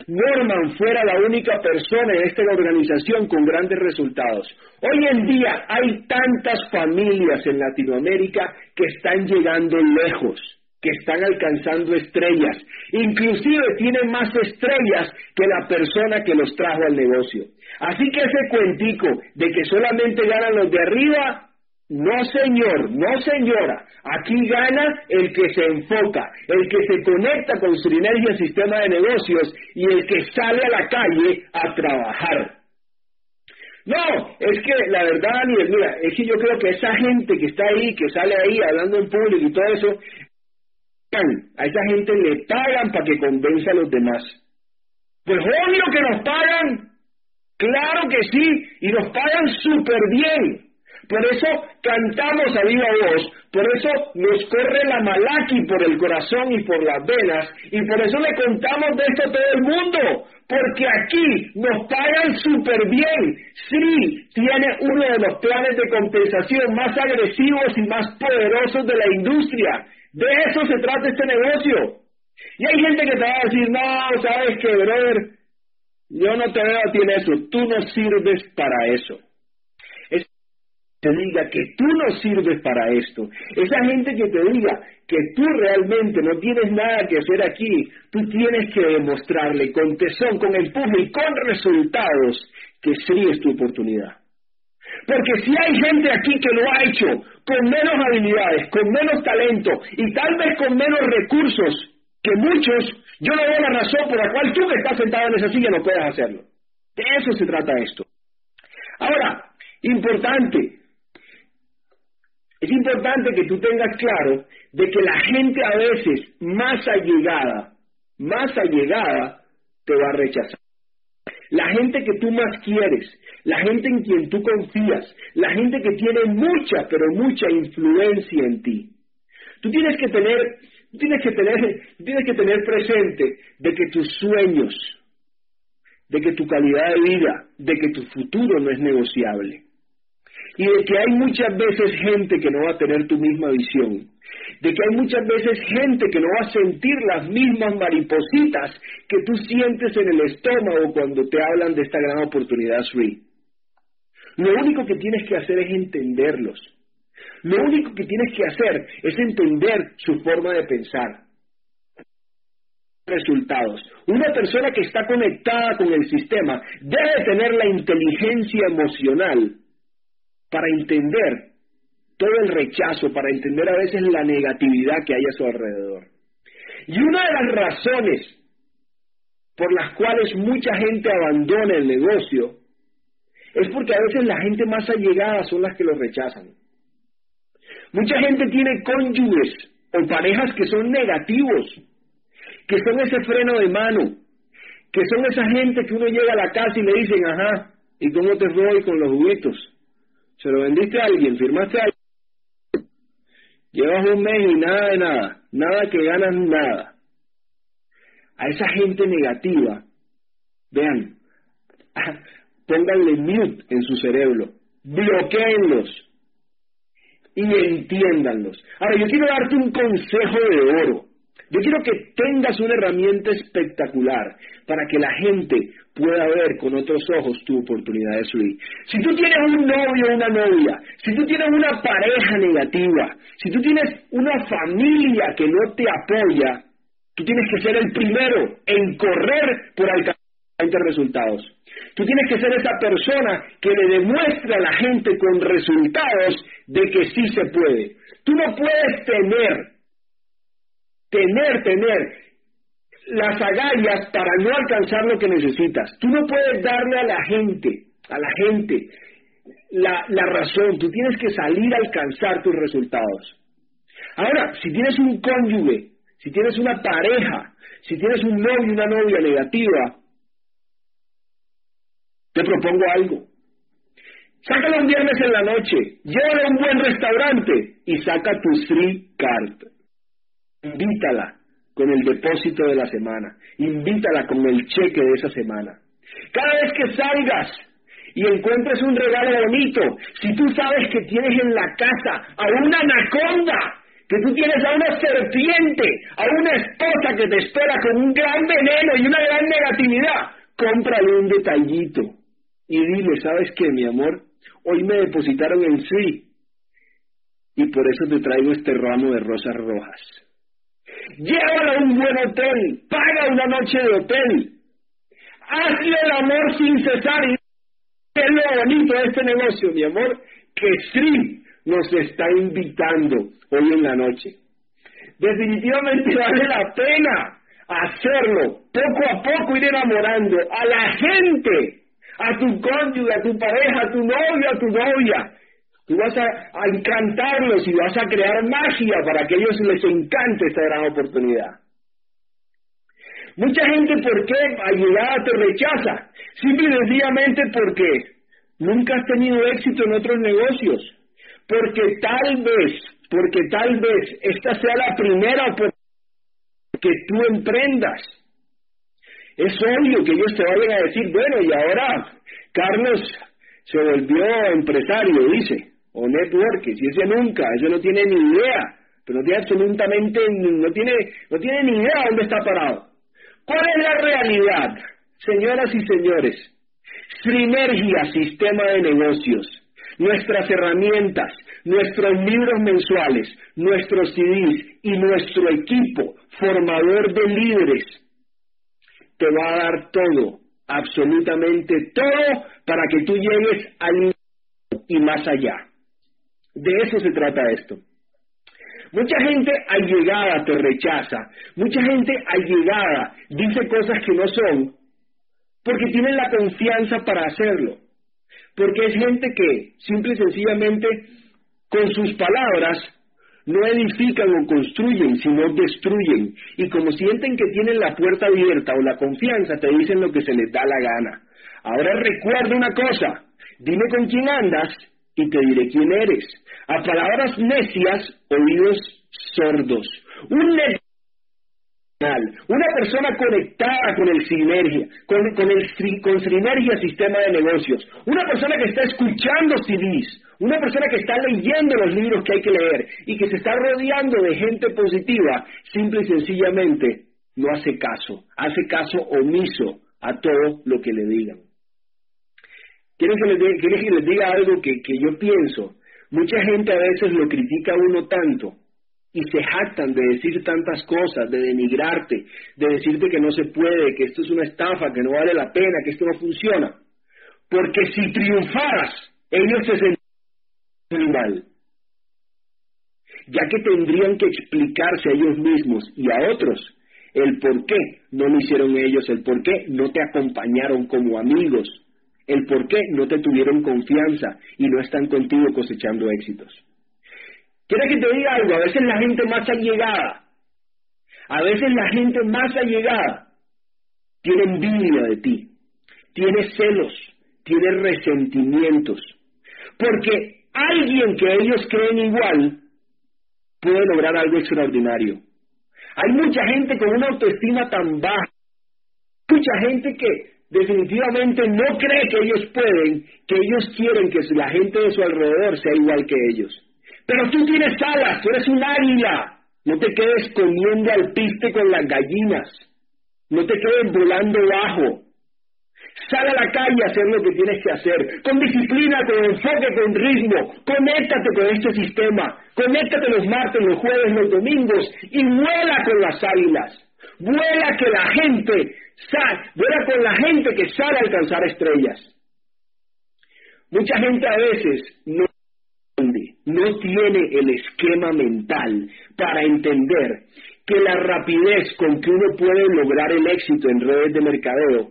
[SPEAKER 1] Norman fuera la única persona en esta organización con grandes resultados. Hoy en día hay tantas familias en Latinoamérica que están llegando lejos, que están alcanzando estrellas. Inclusive tienen más estrellas que la persona que los trajo al negocio. Así que ese cuentico de que solamente ganan los de arriba, No señor, no señora. Aquí gana el que se enfoca, el que se conecta con su al sistema de negocios y el que sale a la calle a trabajar. No, es que la verdad, Daniel, mira, es que yo creo que esa gente que está ahí, que sale ahí hablando en público y todo eso, a esa gente le pagan para que convenza a los demás. Pues obvio que nos pagan, claro que sí, y nos pagan súper bien. Por eso cantamos a viva voz, por eso nos corre la malaki por el corazón y por las venas, y por eso le contamos de esto a todo el mundo, porque aquí nos pagan súper bien. Sí, tiene uno de los planes de compensación más agresivos y más poderosos de la industria. De eso se trata este negocio. Y hay gente que te va a decir, no, sabes que, brother, yo no te veo a ti en eso, tú no sirves para eso te diga que tú no sirves para esto, esa gente que te diga que tú realmente no tienes nada que hacer aquí, tú tienes que demostrarle con tesón, con empuje y con resultados que sí es tu oportunidad. Porque si hay gente aquí que lo ha hecho con menos habilidades, con menos talento y tal vez con menos recursos que muchos, yo no veo la razón por la cual tú que estás sentado en esa silla no puedas hacerlo. De eso se trata esto. Ahora, importante, es importante que tú tengas claro de que la gente a veces más allegada, más allegada, te va a rechazar. La gente que tú más quieres, la gente en quien tú confías, la gente que tiene mucha, pero mucha influencia en ti. Tú tienes que tener, tienes que tener, tienes que tener presente de que tus sueños, de que tu calidad de vida, de que tu futuro no es negociable y de que hay muchas veces gente que no va a tener tu misma visión, de que hay muchas veces gente que no va a sentir las mismas maripositas que tú sientes en el estómago cuando te hablan de esta gran oportunidad, Sri. Lo único que tienes que hacer es entenderlos. Lo único que tienes que hacer es entender su forma de pensar. Resultados. Una persona que está conectada con el sistema debe tener la inteligencia emocional para entender todo el rechazo, para entender a veces la negatividad que hay a su alrededor. Y una de las razones por las cuales mucha gente abandona el negocio es porque a veces la gente más allegada son las que lo rechazan. Mucha gente tiene cónyuges o parejas que son negativos, que son ese freno de mano, que son esa gente que uno llega a la casa y le dicen, ajá, ¿y cómo te voy con los juguitos? Se lo vendiste a alguien, firmaste a alguien, llevas un mes y nada de nada, nada que ganas nada. A esa gente negativa, vean, pónganle mute en su cerebro, bloqueenlos y entiéndanlos. Ahora, yo quiero darte un consejo de oro. Yo quiero que tengas una herramienta espectacular para que la gente pueda ver con otros ojos tu oportunidad de subir. Si tú tienes un novio o una novia, si tú tienes una pareja negativa, si tú tienes una familia que no te apoya, tú tienes que ser el primero en correr por alcanzar resultados. Tú tienes que ser esa persona que le demuestra a la gente con resultados de que sí se puede. Tú no puedes tener tener, tener las agallas para no alcanzar lo que necesitas. Tú no puedes darle a la gente, a la gente, la, la razón. Tú tienes que salir a alcanzar tus resultados. Ahora, si tienes un cónyuge, si tienes una pareja, si tienes un novio y una novia negativa, te propongo algo. Sácalo un viernes en la noche, llévalo a un buen restaurante y saca tu free card invítala con el depósito de la semana, invítala con el cheque de esa semana. Cada vez que salgas y encuentres un regalo bonito, si tú sabes que tienes en la casa a una anaconda, que tú tienes a una serpiente, a una esposa que te espera con un gran veneno y una gran negatividad, cómprale un detallito y dile, ¿sabes qué, mi amor? Hoy me depositaron en sí y por eso te traigo este ramo de rosas rojas llévala a un buen hotel, paga una noche de hotel, hazle el amor sin cesar. Y es lo bonito de este negocio, mi amor, que sí, nos está invitando hoy en la noche. Definitivamente vale la pena hacerlo, poco a poco ir enamorando a la gente, a tu cónyuge, a tu pareja, a tu novio, a tu novia. Tú vas a, encantarlos y vas a crear magia para que ellos les encante esta gran oportunidad. Mucha gente, ¿por qué ayudada te rechaza? Simple y sencillamente porque nunca has tenido éxito en otros negocios. Porque tal vez, porque tal vez esta sea la primera oportunidad que tú emprendas. Es obvio que ellos te vayan a decir, bueno, y ahora Carlos se volvió empresario, dice, o network, si ese nunca, eso no tiene ni idea, pero no tiene absolutamente, no tiene, no tiene ni idea dónde está parado. ¿Cuál es la realidad? Señoras y señores, Sinergia Sistema de Negocios, nuestras herramientas, nuestros libros mensuales, nuestros CDs y nuestro equipo formador de líderes te va a dar todo, absolutamente todo, para que tú llegues al y más allá. De eso se trata esto. Mucha gente allegada te rechaza, mucha gente allegada dice cosas que no son, porque tienen la confianza para hacerlo, porque es gente que simple y sencillamente con sus palabras no edifican o construyen, sino destruyen. Y como sienten que tienen la puerta abierta o la confianza, te dicen lo que se les da la gana. Ahora recuerda una cosa, dime con quién andas y te diré quién eres. A palabras necias, oídos sordos. Un una persona conectada con el sinergia, con, el, con sinergia sistema de negocios, una persona que está escuchando CDs, una persona que está leyendo los libros que hay que leer y que se está rodeando de gente positiva, simple y sencillamente no hace caso, hace caso omiso a todo lo que le digan. ¿Quieren que les, diga algo que, que yo pienso? Mucha gente a veces lo critica a uno tanto y se jactan de decir tantas cosas, de denigrarte, de decirte que no se puede, que esto es una estafa, que no vale la pena, que esto no funciona. Porque si triunfaras, ellos se sentirían mal. Ya que tendrían que explicarse a ellos mismos y a otros el por qué no lo hicieron ellos, el por qué no te acompañaron como amigos, el por qué no te tuvieron confianza y no están contigo cosechando éxitos. ¿Quieres que te diga algo? A veces la gente más allegada, a veces la gente más allegada tiene envidia de ti, tiene celos, tiene resentimientos, porque alguien que ellos creen igual puede lograr algo extraordinario. Hay mucha gente con una autoestima tan baja, mucha gente que definitivamente no cree que ellos pueden, que ellos quieren que la gente de su alrededor sea igual que ellos. Pero tú tienes alas, tú eres un águila. No te quedes comiendo al piste con las gallinas. No te quedes volando bajo. Sal a la calle a hacer lo que tienes que hacer, con disciplina, con enfoque, con ritmo. Conéctate con este sistema. Conéctate los martes, los jueves, los domingos y vuela con las águilas. Vuela que la gente sal, vuela con la gente que sale a alcanzar estrellas. Mucha gente a veces no no tiene el esquema mental para entender que la rapidez con que uno puede lograr el éxito en redes de mercadeo,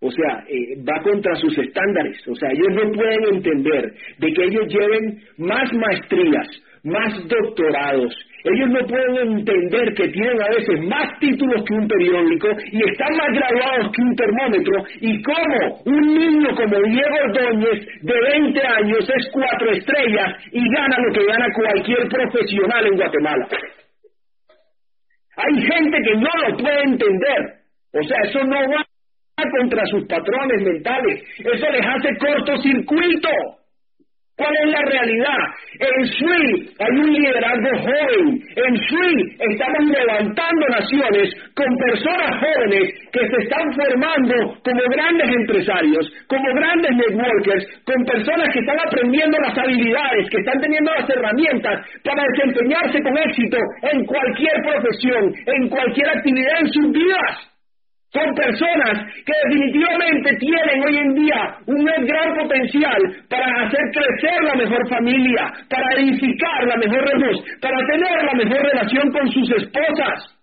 [SPEAKER 1] o sea, eh, va contra sus estándares. O sea, ellos no pueden entender de que ellos lleven más maestrías, más doctorados, ellos no pueden entender que tienen a veces más títulos que un periódico y están más graduados que un termómetro y cómo un niño como Diego Ordóñez de 20 años es cuatro estrellas y gana lo que gana cualquier profesional en Guatemala. Hay gente que no lo puede entender. O sea, eso no va contra sus patrones mentales. Eso les hace cortocircuito. ¿Cuál es la realidad? En SWI hay un liderazgo joven. En SWI estamos levantando naciones con personas jóvenes que se están formando como grandes empresarios, como grandes networkers, con personas que están aprendiendo las habilidades, que están teniendo las herramientas para desempeñarse con éxito en cualquier profesión, en cualquier actividad en sus vidas. Son personas que definitivamente tienen hoy en día un gran potencial para hacer crecer la mejor familia, para edificar la mejor relación, para tener la mejor relación con sus esposas,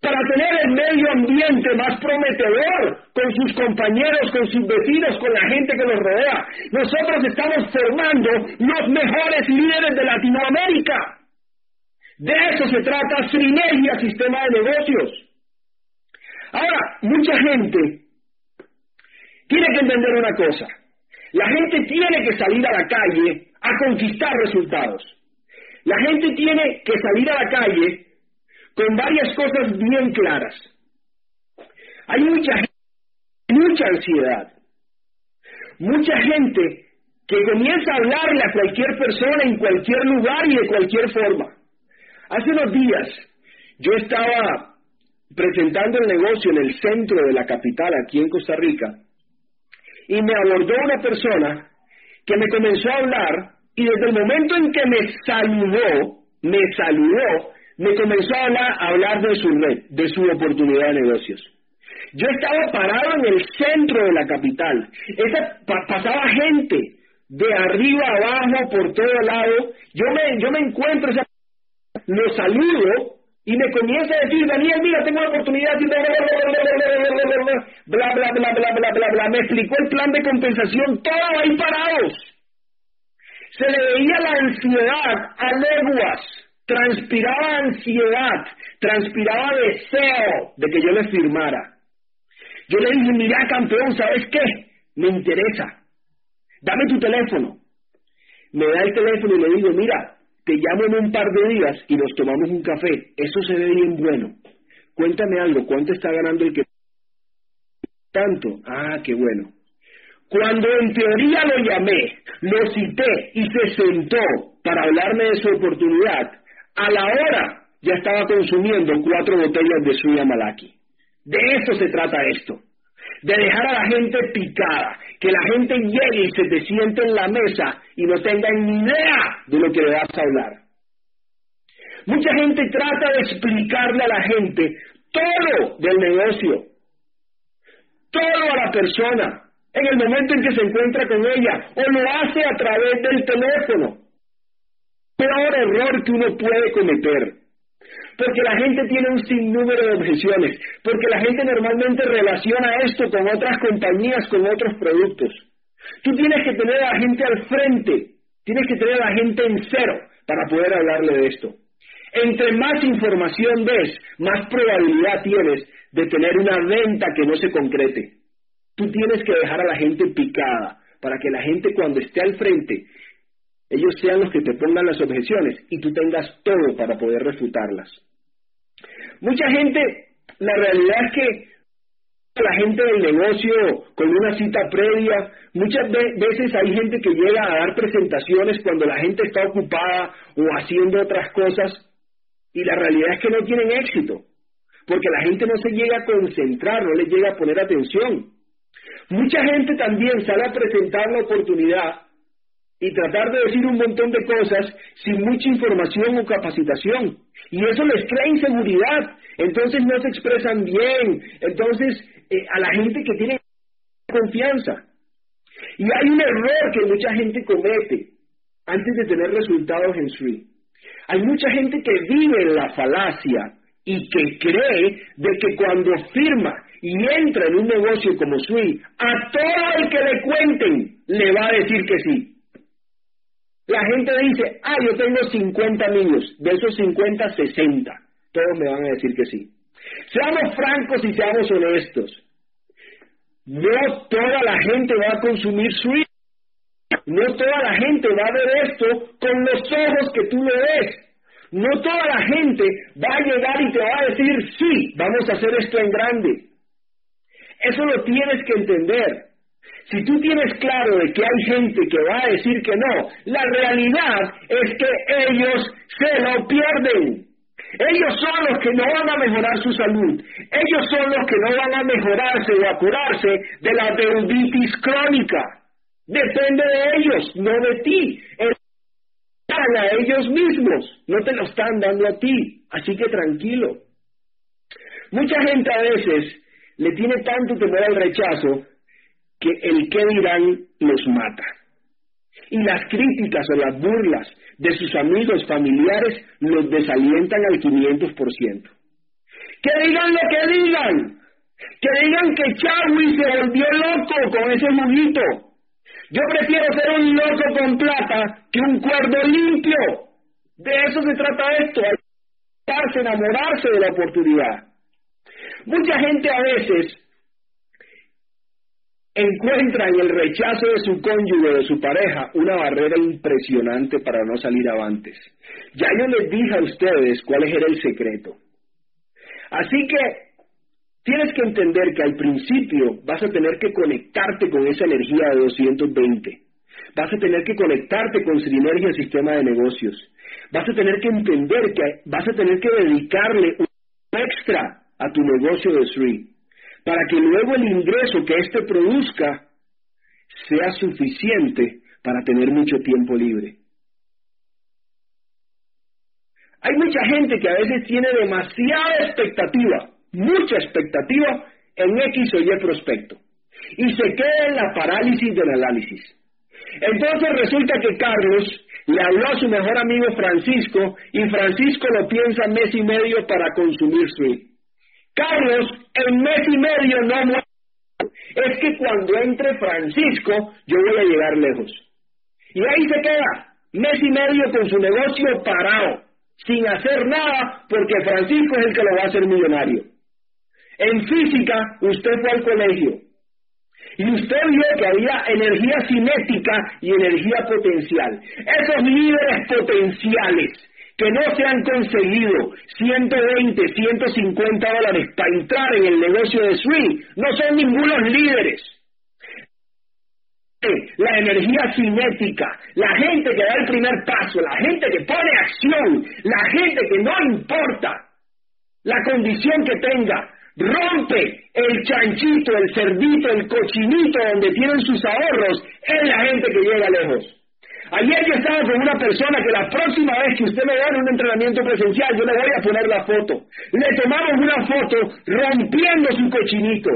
[SPEAKER 1] para tener el medio ambiente más prometedor con sus compañeros, con sus vecinos, con la gente que los rodea. Nosotros estamos formando los mejores líderes de Latinoamérica. De eso se trata Sinergia Sistema de Negocios. Ahora, mucha gente tiene que entender una cosa. La gente tiene que salir a la calle a conquistar resultados. La gente tiene que salir a la calle con varias cosas bien claras. Hay mucha mucha ansiedad. Mucha gente que comienza a hablarle a cualquier persona en cualquier lugar y de cualquier forma. Hace unos días yo estaba presentando el negocio en el centro de la capital, aquí en Costa Rica, y me abordó una persona que me comenzó a hablar y desde el momento en que me saludó, me saludó, me comenzó a hablar, hablar de su red, de su oportunidad de negocios. Yo estaba parado en el centro de la capital. Esa, pasaba gente de arriba abajo, por todo lado. Yo me, yo me encuentro, esa, lo saludo y me comienza a decir, Daniel, mira, tengo una oportunidad, bla, bla, bla, bla, bla, bla, bla, bla, me explicó el plan de compensación, todo ahí parados. Se le veía la ansiedad a leguas, transpiraba ansiedad, transpiraba deseo de que yo le firmara. Yo le dije, mira, campeón, ¿sabes qué? Me interesa. Dame tu teléfono. Me da el teléfono y le digo, mira, te llamo en un par de días y nos tomamos un café. Eso se ve bien bueno. Cuéntame algo, ¿cuánto está ganando el que... Tanto. Ah, qué bueno. Cuando en teoría lo llamé, lo cité y se sentó para hablarme de su oportunidad, a la hora ya estaba consumiendo cuatro botellas de suya malaki. De eso se trata esto. De dejar a la gente picada, que la gente llegue y se te siente en la mesa y no tenga ni idea de lo que le vas a hablar. Mucha gente trata de explicarle a la gente todo del negocio, todo a la persona, en el momento en que se encuentra con ella, o lo hace a través del teléfono. Peor error que uno puede cometer. Porque la gente tiene un sinnúmero de objeciones, porque la gente normalmente relaciona esto con otras compañías, con otros productos. Tú tienes que tener a la gente al frente, tienes que tener a la gente en cero para poder hablarle de esto. Entre más información ves, más probabilidad tienes de tener una venta que no se concrete. Tú tienes que dejar a la gente picada para que la gente cuando esté al frente, ellos sean los que te pongan las objeciones y tú tengas todo para poder refutarlas. Mucha gente, la realidad es que la gente del negocio con una cita previa. Muchas veces hay gente que llega a dar presentaciones cuando la gente está ocupada o haciendo otras cosas y la realidad es que no tienen éxito, porque la gente no se llega a concentrar, no le llega a poner atención. Mucha gente también sale a presentar la oportunidad y tratar de decir un montón de cosas sin mucha información o capacitación. Y eso les crea inseguridad. Entonces no se expresan bien. Entonces eh, a la gente que tiene confianza. Y hay un error que mucha gente comete antes de tener resultados en SWI. Hay mucha gente que vive la falacia y que cree de que cuando firma y entra en un negocio como SWI, a todo el que le cuenten le va a decir que sí. La gente dice, ah, yo tengo 50 amigos, de esos 50, 60. Todos me van a decir que sí. Seamos francos y seamos honestos. No toda la gente va a consumir suite. No toda la gente va a ver esto con los ojos que tú le ves. No toda la gente va a llegar y te va a decir, sí, vamos a hacer esto en grande. Eso lo tienes que entender. Si tú tienes claro de que hay gente que va a decir que no, la realidad es que ellos se lo pierden. Ellos son los que no van a mejorar su salud. Ellos son los que no van a mejorarse o a curarse de la deuditis crónica. Depende de ellos, no de ti. Están a ellos mismos, no te lo están dando a ti. Así que tranquilo. Mucha gente a veces le tiene tanto temor al rechazo el que dirán los mata. Y las críticas o las burlas de sus amigos familiares los desalientan al 500%. Que digan lo que digan, que digan que Chagui se volvió loco con ese juguito. Yo prefiero ser un loco con plata que un cuerdo limpio. De eso se trata esto, enamorarse de la oportunidad. Mucha gente a veces encuentra en el rechazo de su cónyuge de su pareja una barrera impresionante para no salir avantes. Ya yo les dije a ustedes cuál era el secreto. Así que tienes que entender que al principio vas a tener que conectarte con esa energía de 220. Vas a tener que conectarte con Sinergia Sistema de Negocios. Vas a tener que entender que vas a tener que dedicarle un extra a tu negocio de Sri para que luego el ingreso que éste produzca sea suficiente para tener mucho tiempo libre. Hay mucha gente que a veces tiene demasiada expectativa, mucha expectativa en X o Y prospecto y se queda en la parálisis del análisis. Entonces resulta que Carlos le habló a su mejor amigo Francisco y Francisco lo piensa mes y medio para consumir su Carlos, en mes y medio no. Es que cuando entre Francisco, yo voy a llegar lejos. Y ahí se queda, mes y medio con su negocio parado, sin hacer nada, porque Francisco es el que lo va a hacer millonario. En física, usted fue al colegio, y usted vio que había energía cinética y energía potencial. Esos líderes potenciales que no se han conseguido 120, 150 dólares para entrar en el negocio de swing, no son ningunos líderes. La energía cinética, la gente que da el primer paso, la gente que pone acción, la gente que no importa la condición que tenga, rompe el chanchito, el cerdito, el cochinito donde tienen sus ahorros, es la gente que llega lejos. Ayer yo estaba con una persona que la próxima vez que usted me vea en un entrenamiento presencial, yo le voy a poner la foto. Le tomamos una foto rompiendo su cochinito,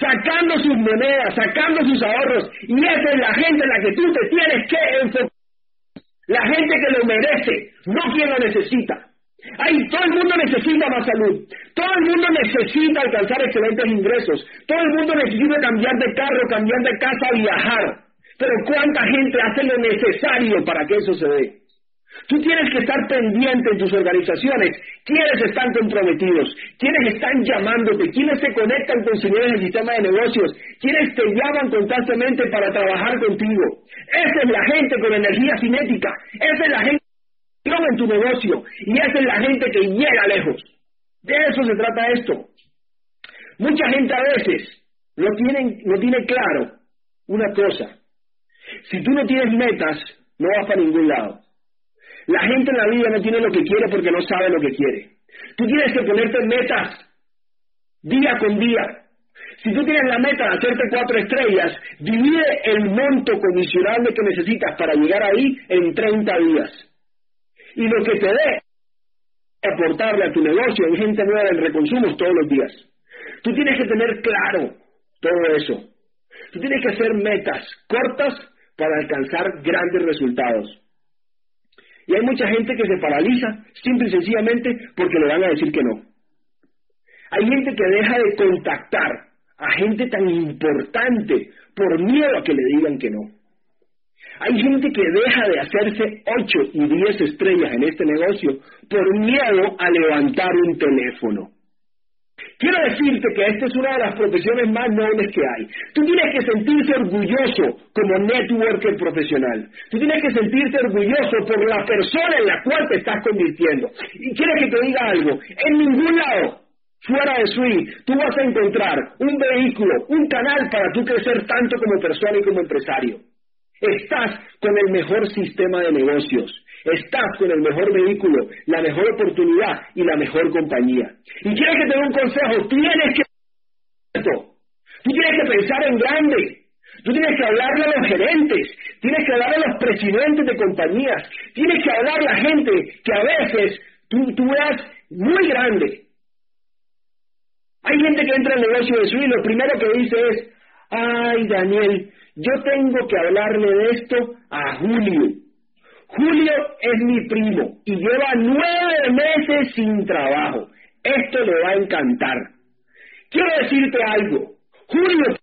[SPEAKER 1] sacando sus monedas, sacando sus ahorros, y esa es la gente en la que tú te tienes que enfocar. La gente que lo merece, no quien lo necesita. Ay, todo el mundo necesita más salud. Todo el mundo necesita alcanzar excelentes ingresos. Todo el mundo necesita cambiar de carro, cambiar de casa, viajar. Pero ¿cuánta gente hace lo necesario para que eso se dé? Tú tienes que estar pendiente en tus organizaciones. ¿Quiénes están comprometidos? ¿Quiénes están llamándote? ¿Quiénes se conectan con su el sistema de negocios? ¿Quiénes te llaman constantemente para trabajar contigo? Esa es la gente con energía cinética. Esa es la gente en tu negocio y esa es la gente que llega lejos. De eso se trata esto. Mucha gente a veces no tiene, no tiene claro una cosa. Si tú no tienes metas, no vas para ningún lado. La gente en la vida no tiene lo que quiere porque no sabe lo que quiere. Tú tienes que ponerte metas día con día. Si tú tienes la meta de hacerte cuatro estrellas, divide el monto comisionable que necesitas para llegar ahí en 30 días y lo que te dé aportarle a tu negocio en gente nueva en reconsumos todos los días. Tú tienes que tener claro todo eso. Tú tienes que hacer metas cortas para alcanzar grandes resultados. Y hay mucha gente que se paraliza simple y sencillamente porque le van a decir que no. Hay gente que deja de contactar a gente tan importante por miedo a que le digan que no. Hay gente que deja de hacerse 8 y 10 estrellas en este negocio por miedo a levantar un teléfono. Quiero decirte que esta es una de las profesiones más nobles que hay. Tú tienes que sentirte orgulloso como networker profesional. Tú tienes que sentirte orgulloso por la persona en la cual te estás convirtiendo. Y quiero que te diga algo. En ningún lado fuera de SWI, tú vas a encontrar un vehículo, un canal para tú crecer tanto como persona y como empresario. Estás con el mejor sistema de negocios. Estás con el mejor vehículo, la mejor oportunidad y la mejor compañía. Y quiero que te dé un consejo. Tienes que... Tú tienes que pensar en grande. Tú tienes que hablarle a los gerentes, tienes que hablarle a los presidentes de compañías, tienes que hablarle a la gente que a veces tú, tú veas muy grande. Hay gente que entra al negocio de su y lo primero que dice es, ay Daniel, yo tengo que hablarle de esto a Julio. Julio es mi primo y lleva nueve meses sin trabajo. Esto le va a encantar. Quiero decirte algo. Julio,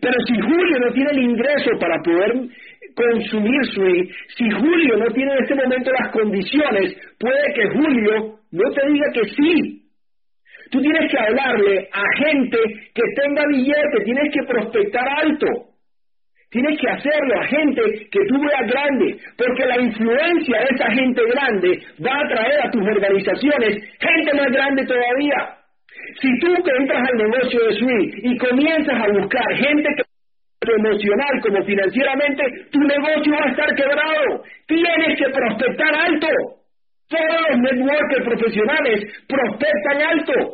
[SPEAKER 1] pero si Julio no tiene el ingreso para poder consumir su si Julio no tiene en este momento las condiciones, puede que Julio no te diga que sí. Tú tienes que hablarle a gente que tenga billete, tienes que prospectar alto. Tienes que hacerlo a gente que tú veas grande, porque la influencia de esa gente grande va a traer a tus organizaciones gente más grande todavía. Si tú que entras al negocio de Sui y comienzas a buscar gente que emocional como financieramente, tu negocio va a estar quebrado. Tienes que prospectar alto. Todos los networkers profesionales prospectan alto.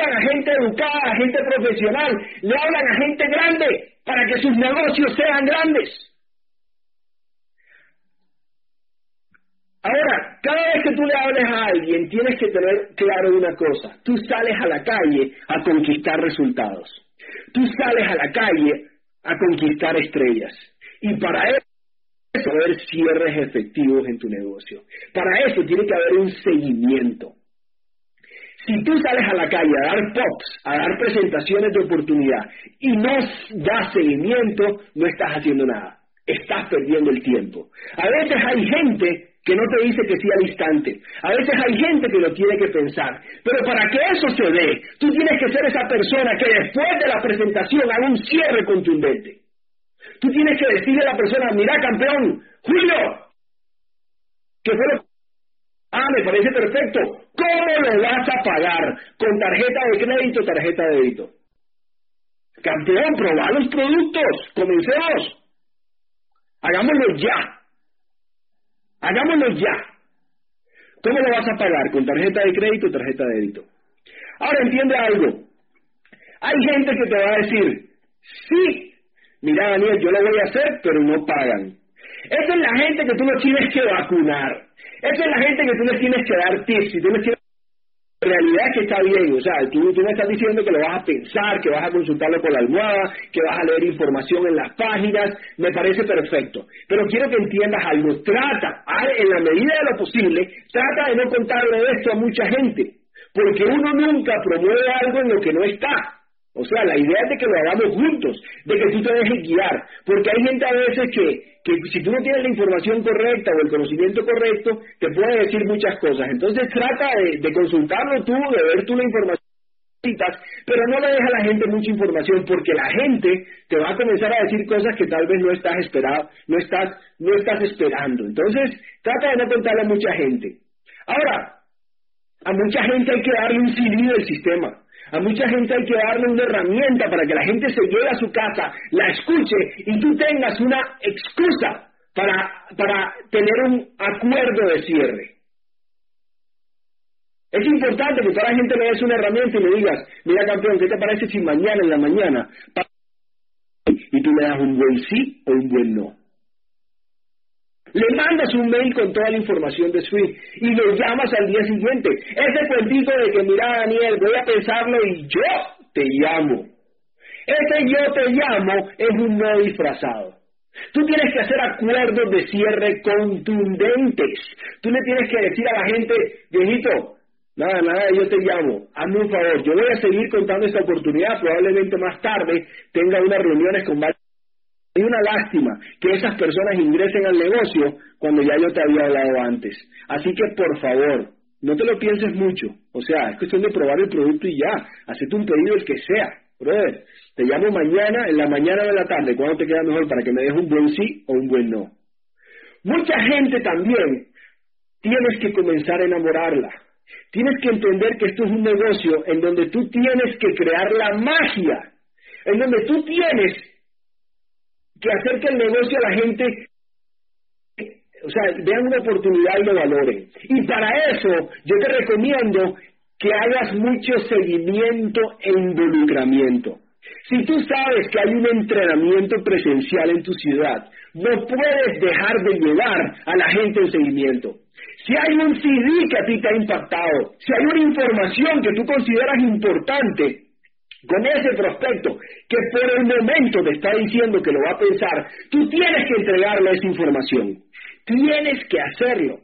[SPEAKER 1] Hablan a gente educada, a gente profesional, le hablan a gente grande para que sus negocios sean grandes. Ahora, cada vez que tú le hables a alguien, tienes que tener claro una cosa. Tú sales a la calle a conquistar resultados. Tú sales a la calle a conquistar estrellas. Y para eso haber cierres efectivos en tu negocio. Para eso tiene que haber un seguimiento. Si tú sales a la calle a dar pops, a dar presentaciones de oportunidad y no das seguimiento, no estás haciendo nada. Estás perdiendo el tiempo. A veces hay gente que no te dice que sí al instante. A veces hay gente que lo tiene que pensar. Pero para que eso se dé, tú tienes que ser esa persona que después de la presentación haga un cierre contundente. Tú tienes que decirle a la persona, mira campeón, Julio, ¿qué fue lo Ah, me parece perfecto. ¿Cómo lo vas a pagar? ¿Con tarjeta de crédito tarjeta de débito? Campeón, probar los productos. Comencemos. Hagámoslo ya. Hagámoslo ya. ¿Cómo lo vas a pagar? ¿Con tarjeta de crédito o tarjeta de débito? Ahora entiende algo. Hay gente que te va a decir, sí, mira Daniel, yo lo voy a hacer, pero no pagan. Esa es la gente que tú no tienes que vacunar. Esa es la gente que tú no tienes que dar tips y tú no tienes realidad que está bien, o sea, tú, tú me estás diciendo que lo vas a pensar, que vas a consultarlo con la almohada, que vas a leer información en las páginas, me parece perfecto. Pero quiero que entiendas algo, trata, en la medida de lo posible, trata de no contarle esto a mucha gente, porque uno nunca promueve algo en lo que no está. O sea, la idea es de que lo hagamos juntos, de que tú te dejes guiar, porque hay gente a veces que, que si tú no tienes la información correcta o el conocimiento correcto, te puede decir muchas cosas. Entonces trata de, consultarlo tú, de ver tú la información pero no le dejes a la gente mucha información porque la gente te va a comenzar a decir cosas que tal vez no estás esperado, no estás, no estás esperando. Entonces, trata de no contarle a mucha gente. Ahora, a mucha gente hay que darle un CD del sistema. A mucha gente hay que darle una herramienta para que la gente se lleve a su casa, la escuche y tú tengas una excusa para, para tener un acuerdo de cierre. Es importante que toda la gente le des una herramienta y le digas, mira campeón, ¿qué te parece si mañana en la mañana y tú le das un buen sí o un buen no? Le mandas un mail con toda la información de Swift y lo llamas al día siguiente. Ese cuentito de que, mira, Daniel, voy a pensarlo y yo te llamo. Ese yo te llamo es un no disfrazado. Tú tienes que hacer acuerdos de cierre contundentes. Tú le tienes que decir a la gente, viejito, nada, nada, yo te llamo, hazme un favor, yo voy a seguir contando esta oportunidad, probablemente más tarde tenga unas reuniones con varios hay una lástima que esas personas ingresen al negocio cuando ya yo te había hablado antes. Así que por favor, no te lo pienses mucho. O sea, es cuestión de probar el producto y ya. Hacete un pedido el que sea. Brother, te llamo mañana, en la mañana o en la tarde, cuando te queda mejor para que me des un buen sí o un buen no. Mucha gente también tienes que comenzar a enamorarla. Tienes que entender que esto es un negocio en donde tú tienes que crear la magia, en donde tú tienes que hacer que el negocio a la gente, o sea, vean una oportunidad y lo valoren. Y para eso yo te recomiendo que hagas mucho seguimiento e involucramiento. Si tú sabes que hay un entrenamiento presencial en tu ciudad, no puedes dejar de llevar a la gente en seguimiento. Si hay un CD que a ti te ha impactado, si hay una información que tú consideras importante con ese prospecto que por el momento te está diciendo que lo va a pensar, tú tienes que entregarle esa información. Tienes que hacerlo.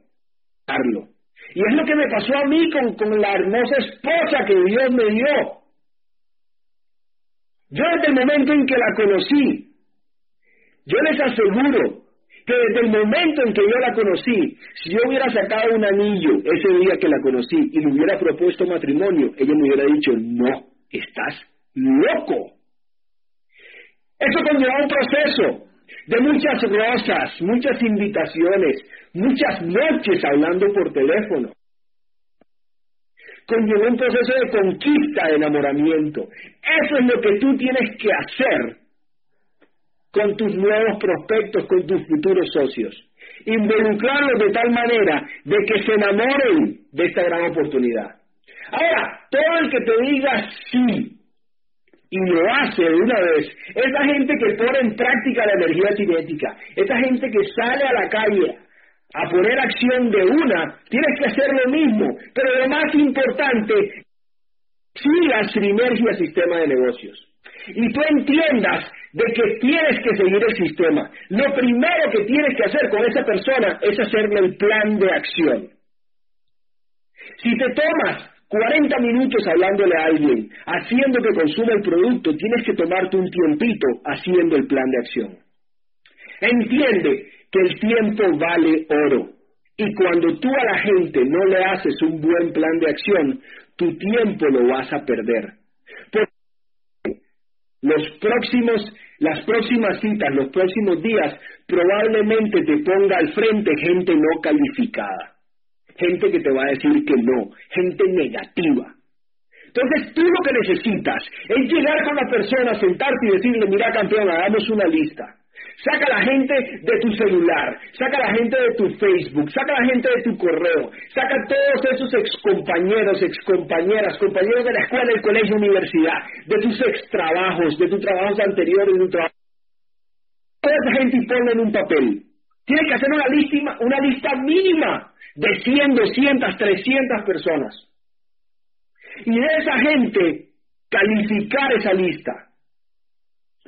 [SPEAKER 1] Y es lo que me pasó a mí con, con la hermosa esposa que Dios me dio. Yo desde el momento en que la conocí, yo les aseguro que desde el momento en que yo la conocí, si yo hubiera sacado un anillo ese día que la conocí y le hubiera propuesto matrimonio, ella me hubiera dicho, no, estás loco. Eso conlleva un proceso de muchas rosas, muchas invitaciones, muchas noches hablando por teléfono. Conlleva un proceso de conquista, de enamoramiento. Eso es lo que tú tienes que hacer con tus nuevos prospectos, con tus futuros socios. Involucrarlos de tal manera de que se enamoren de esta gran oportunidad. Ahora, todo el que te diga sí y lo hace de una vez, esa gente que pone en práctica la energía cinética, esa gente que sale a la calle a poner acción de una, tienes que hacer lo mismo, pero lo más importante, sigas Sinergia Sistema de Negocios. Y tú entiendas de que tienes que seguir el sistema. Lo primero que tienes que hacer con esa persona es hacerle el plan de acción. Si te tomas 40 minutos hablándole a alguien, haciendo que consuma el producto, tienes que tomarte un tiempito haciendo el plan de acción. Entiende que el tiempo vale oro. Y cuando tú a la gente no le haces un buen plan de acción, tu tiempo lo vas a perder. Porque los próximos, las próximas citas, los próximos días, probablemente te ponga al frente gente no calificada gente que te va a decir que no, gente negativa. Entonces tú lo que necesitas es llegar con la persona, sentarte y decirle, mira campeón, hagamos una lista. Saca a la gente de tu celular, saca a la gente de tu Facebook, saca a la gente de tu correo, saca a todos esos excompañeros, excompañeras, compañeros de la escuela, del colegio, universidad, de tus extrabajos, de tus trabajos anteriores, de tu trabajo. Toda esa gente y ponla en un papel. Tienes que hacer una lista, una lista mínima de 100, 200, 300 personas. Y de esa gente, calificar esa lista.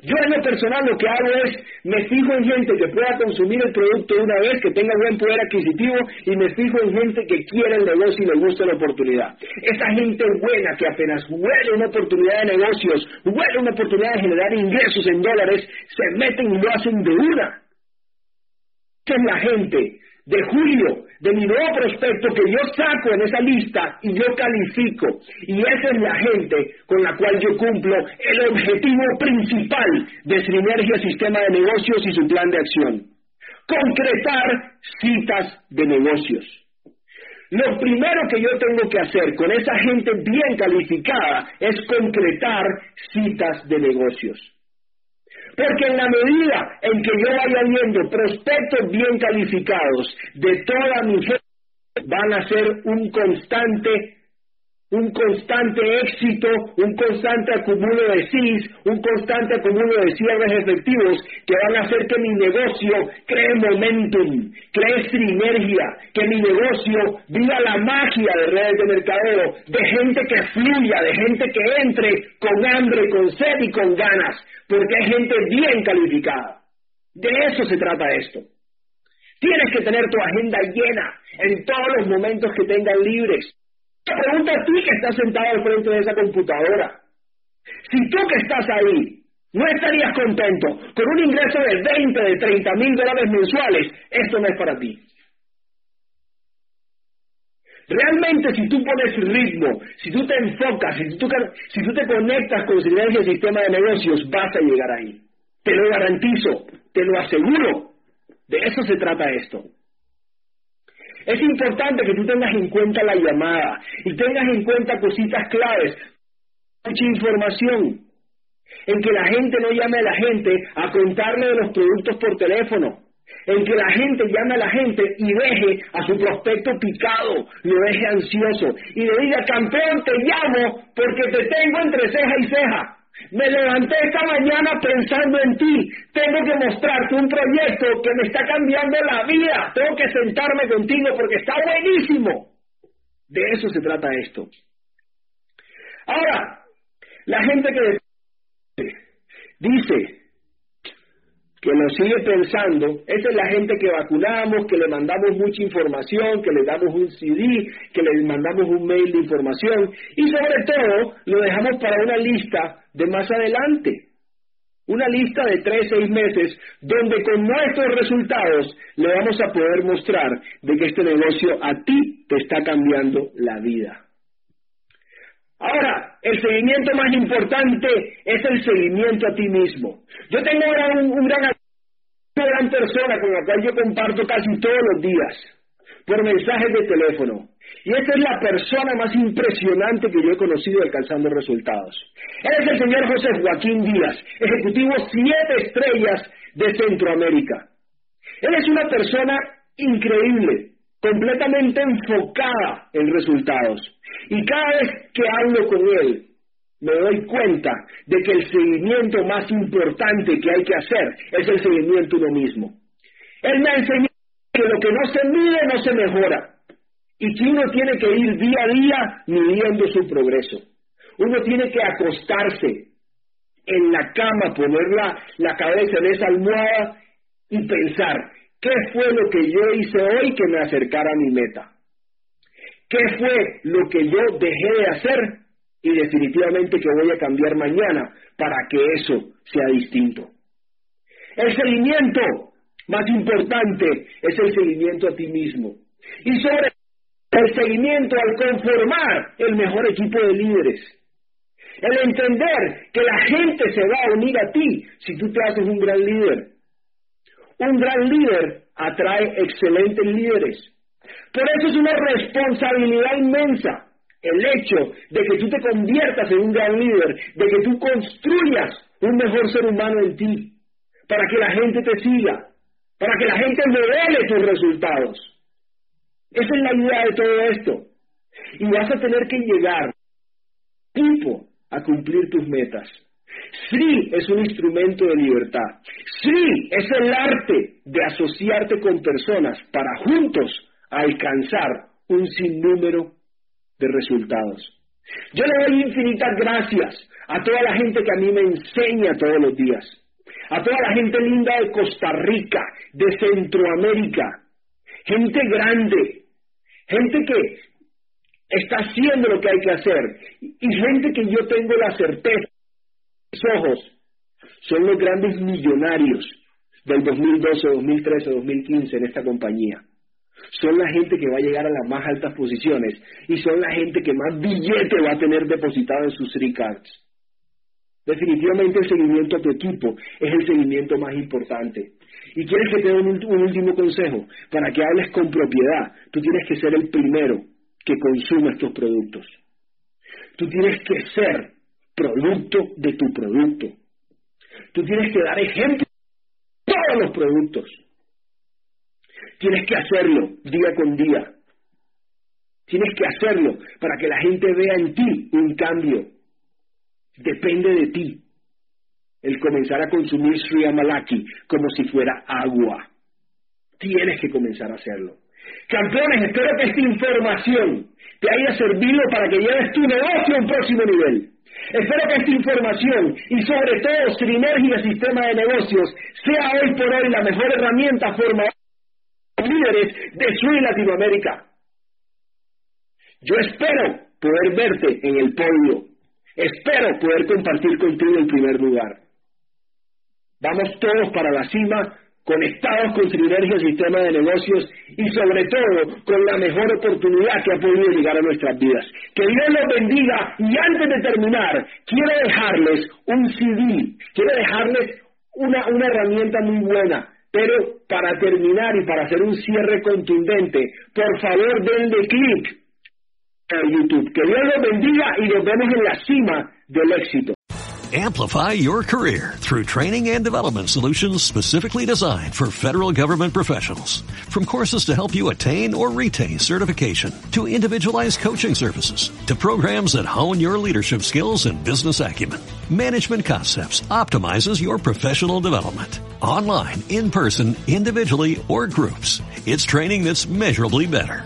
[SPEAKER 1] Yo en lo personal lo que hago es, me fijo en gente que pueda consumir el producto una vez, que tenga buen poder adquisitivo, y me fijo en gente que quiere el negocio y le gusta la oportunidad. Esa gente buena que apenas huele una oportunidad de negocios, huele una oportunidad de generar ingresos en dólares, se meten y lo hacen de una. Esa es la gente de julio de mi nuevo prospecto que yo saco en esa lista y yo califico. Y esa es la gente con la cual yo cumplo el objetivo principal de Sinergia Sistema de Negocios y su plan de acción. Concretar citas de negocios. Lo primero que yo tengo que hacer con esa gente bien calificada es concretar citas de negocios. Porque en la medida en que yo vaya viendo prospectos bien calificados de toda mi gente, van a ser un constante un constante éxito, un constante acumulo de SIS, un constante acumulo de cierres efectivos que van a hacer que mi negocio cree momentum, cree sinergia, que mi negocio viva la magia de redes de mercadeo, de gente que fluya, de gente que entre con hambre, con sed y con ganas, porque hay gente bien calificada. De eso se trata esto. Tienes que tener tu agenda llena en todos los momentos que tengas libres. Pregunta a ti que estás sentado al frente de esa computadora. Si tú que estás ahí no estarías contento con un ingreso de 20, de 30 mil dólares mensuales, esto no es para ti. Realmente si tú pones ritmo, si tú te enfocas, si tú, si tú te conectas con el sistema de negocios, vas a llegar ahí. Te lo garantizo, te lo aseguro. De eso se trata esto. Es importante que tú tengas en cuenta la llamada y tengas en cuenta cositas claves, mucha información, en que la gente no llame a la gente a contarle de los productos por teléfono, en que la gente llame a la gente y deje a su prospecto picado, lo deje ansioso. Y le diga, campeón, te llamo porque te tengo entre ceja y ceja. Me levanté esta mañana pensando en ti. Tengo que mostrarte un proyecto que me está cambiando la vida. Tengo que sentarme contigo porque está buenísimo. De eso se trata esto. Ahora, la gente que dice que nos sigue pensando, esa es la gente que vacunamos, que le mandamos mucha información, que le damos un CD, que le mandamos un mail de información y sobre todo lo dejamos para una lista de más adelante. Una lista de tres, seis meses, donde con nuestros resultados le vamos a poder mostrar de que este negocio a ti te está cambiando la vida. Ahora, el seguimiento más importante es el seguimiento a ti mismo. Yo tengo ahora un, gran, una gran persona con la cual yo comparto casi todos los días por mensajes de teléfono. Y esta es la persona más impresionante que yo he conocido alcanzando resultados. Él es el señor José Joaquín Díaz, ejecutivo siete estrellas de Centroamérica. Él es una persona increíble, completamente enfocada en resultados. Y cada vez que hablo con él, me doy cuenta de que el seguimiento más importante que hay que hacer es el seguimiento uno mismo. Él me ha enseñado que lo que no se mide no se mejora y que uno tiene que ir día a día midiendo su progreso. Uno tiene que acostarse en la cama, poner la, cabeza en esa almohada y pensar, ¿qué fue lo que yo hice hoy que me acercara a mi meta? ¿Qué fue lo que yo dejé de hacer y definitivamente que voy a cambiar mañana para que eso sea distinto? El seguimiento más importante es el seguimiento a ti mismo. Y sobre el seguimiento al conformar el mejor equipo de líderes. El entender que la gente se va a unir a ti si tú te haces un gran líder. Un gran líder atrae excelentes líderes. Por eso es una responsabilidad inmensa el hecho de que tú te conviertas en un gran líder, de que tú construyas un mejor ser humano en ti, para que la gente te siga, para que la gente modele tus resultados. Esa es la idea de todo esto. Y vas a tener que llegar tipo a cumplir tus metas. Sí es un instrumento de libertad. Sí es el arte de asociarte con personas para juntos alcanzar un sinnúmero de resultados. Yo le doy infinitas gracias a toda la gente que a mí me enseña todos los días, a toda la gente linda de Costa Rica, de Centroamérica, gente grande, gente que está haciendo lo que hay que hacer. Y gente que yo tengo la certeza, mis ojos son los grandes millonarios del 2012, 2013, 2015 en esta compañía. Son la gente que va a llegar a las más altas posiciones y son la gente que más billete va a tener depositado en sus three cards. Definitivamente el seguimiento a tu equipo es el seguimiento más importante. Y quieres que te dé un, último consejo, para que hables con propiedad, tú tienes que ser el primero que consuma estos productos. Tú tienes que ser producto de tu producto. Tú tienes que dar ejemplo de todos los productos. Tienes que hacerlo día con día. Tienes que hacerlo para que la gente vea en ti un cambio. Depende de ti el comenzar a consumir Sri Amalaki como si fuera agua. Tienes que comenzar a hacerlo. Campeones, espero que esta información te haya servido para que lleves tu negocio a un próximo nivel. Espero que esta información y sobre todo Sinergia Sistema de Negocios sea hoy por hoy la mejor herramienta formadora líderes de Sui Latinoamérica. Yo espero poder verte en el podio. Espero poder compartir contigo el primer lugar. Vamos todos para la cima, conectados con Sinergia Sistema de Negocios y sobre todo con la mejor oportunidad que ha podido llegar a nuestras vidas. Que Dios los bendiga y antes de terminar, quiero dejarles un CD, quiero dejarles una, una herramienta muy buena pero para terminar y para hacer un cierre contundente, por favor denle clic YouTube. Que Dios los bendiga y nos vemos en la cima del éxito.
[SPEAKER 2] Amplify your career through training and development solutions specifically designed for federal government professionals. From courses to help you attain or retain certification, to individualized coaching services, to programs that hone your leadership skills and business acumen, Management Concepts optimizes your professional development. Online, in person, individually, or groups. It's training that's measurably better.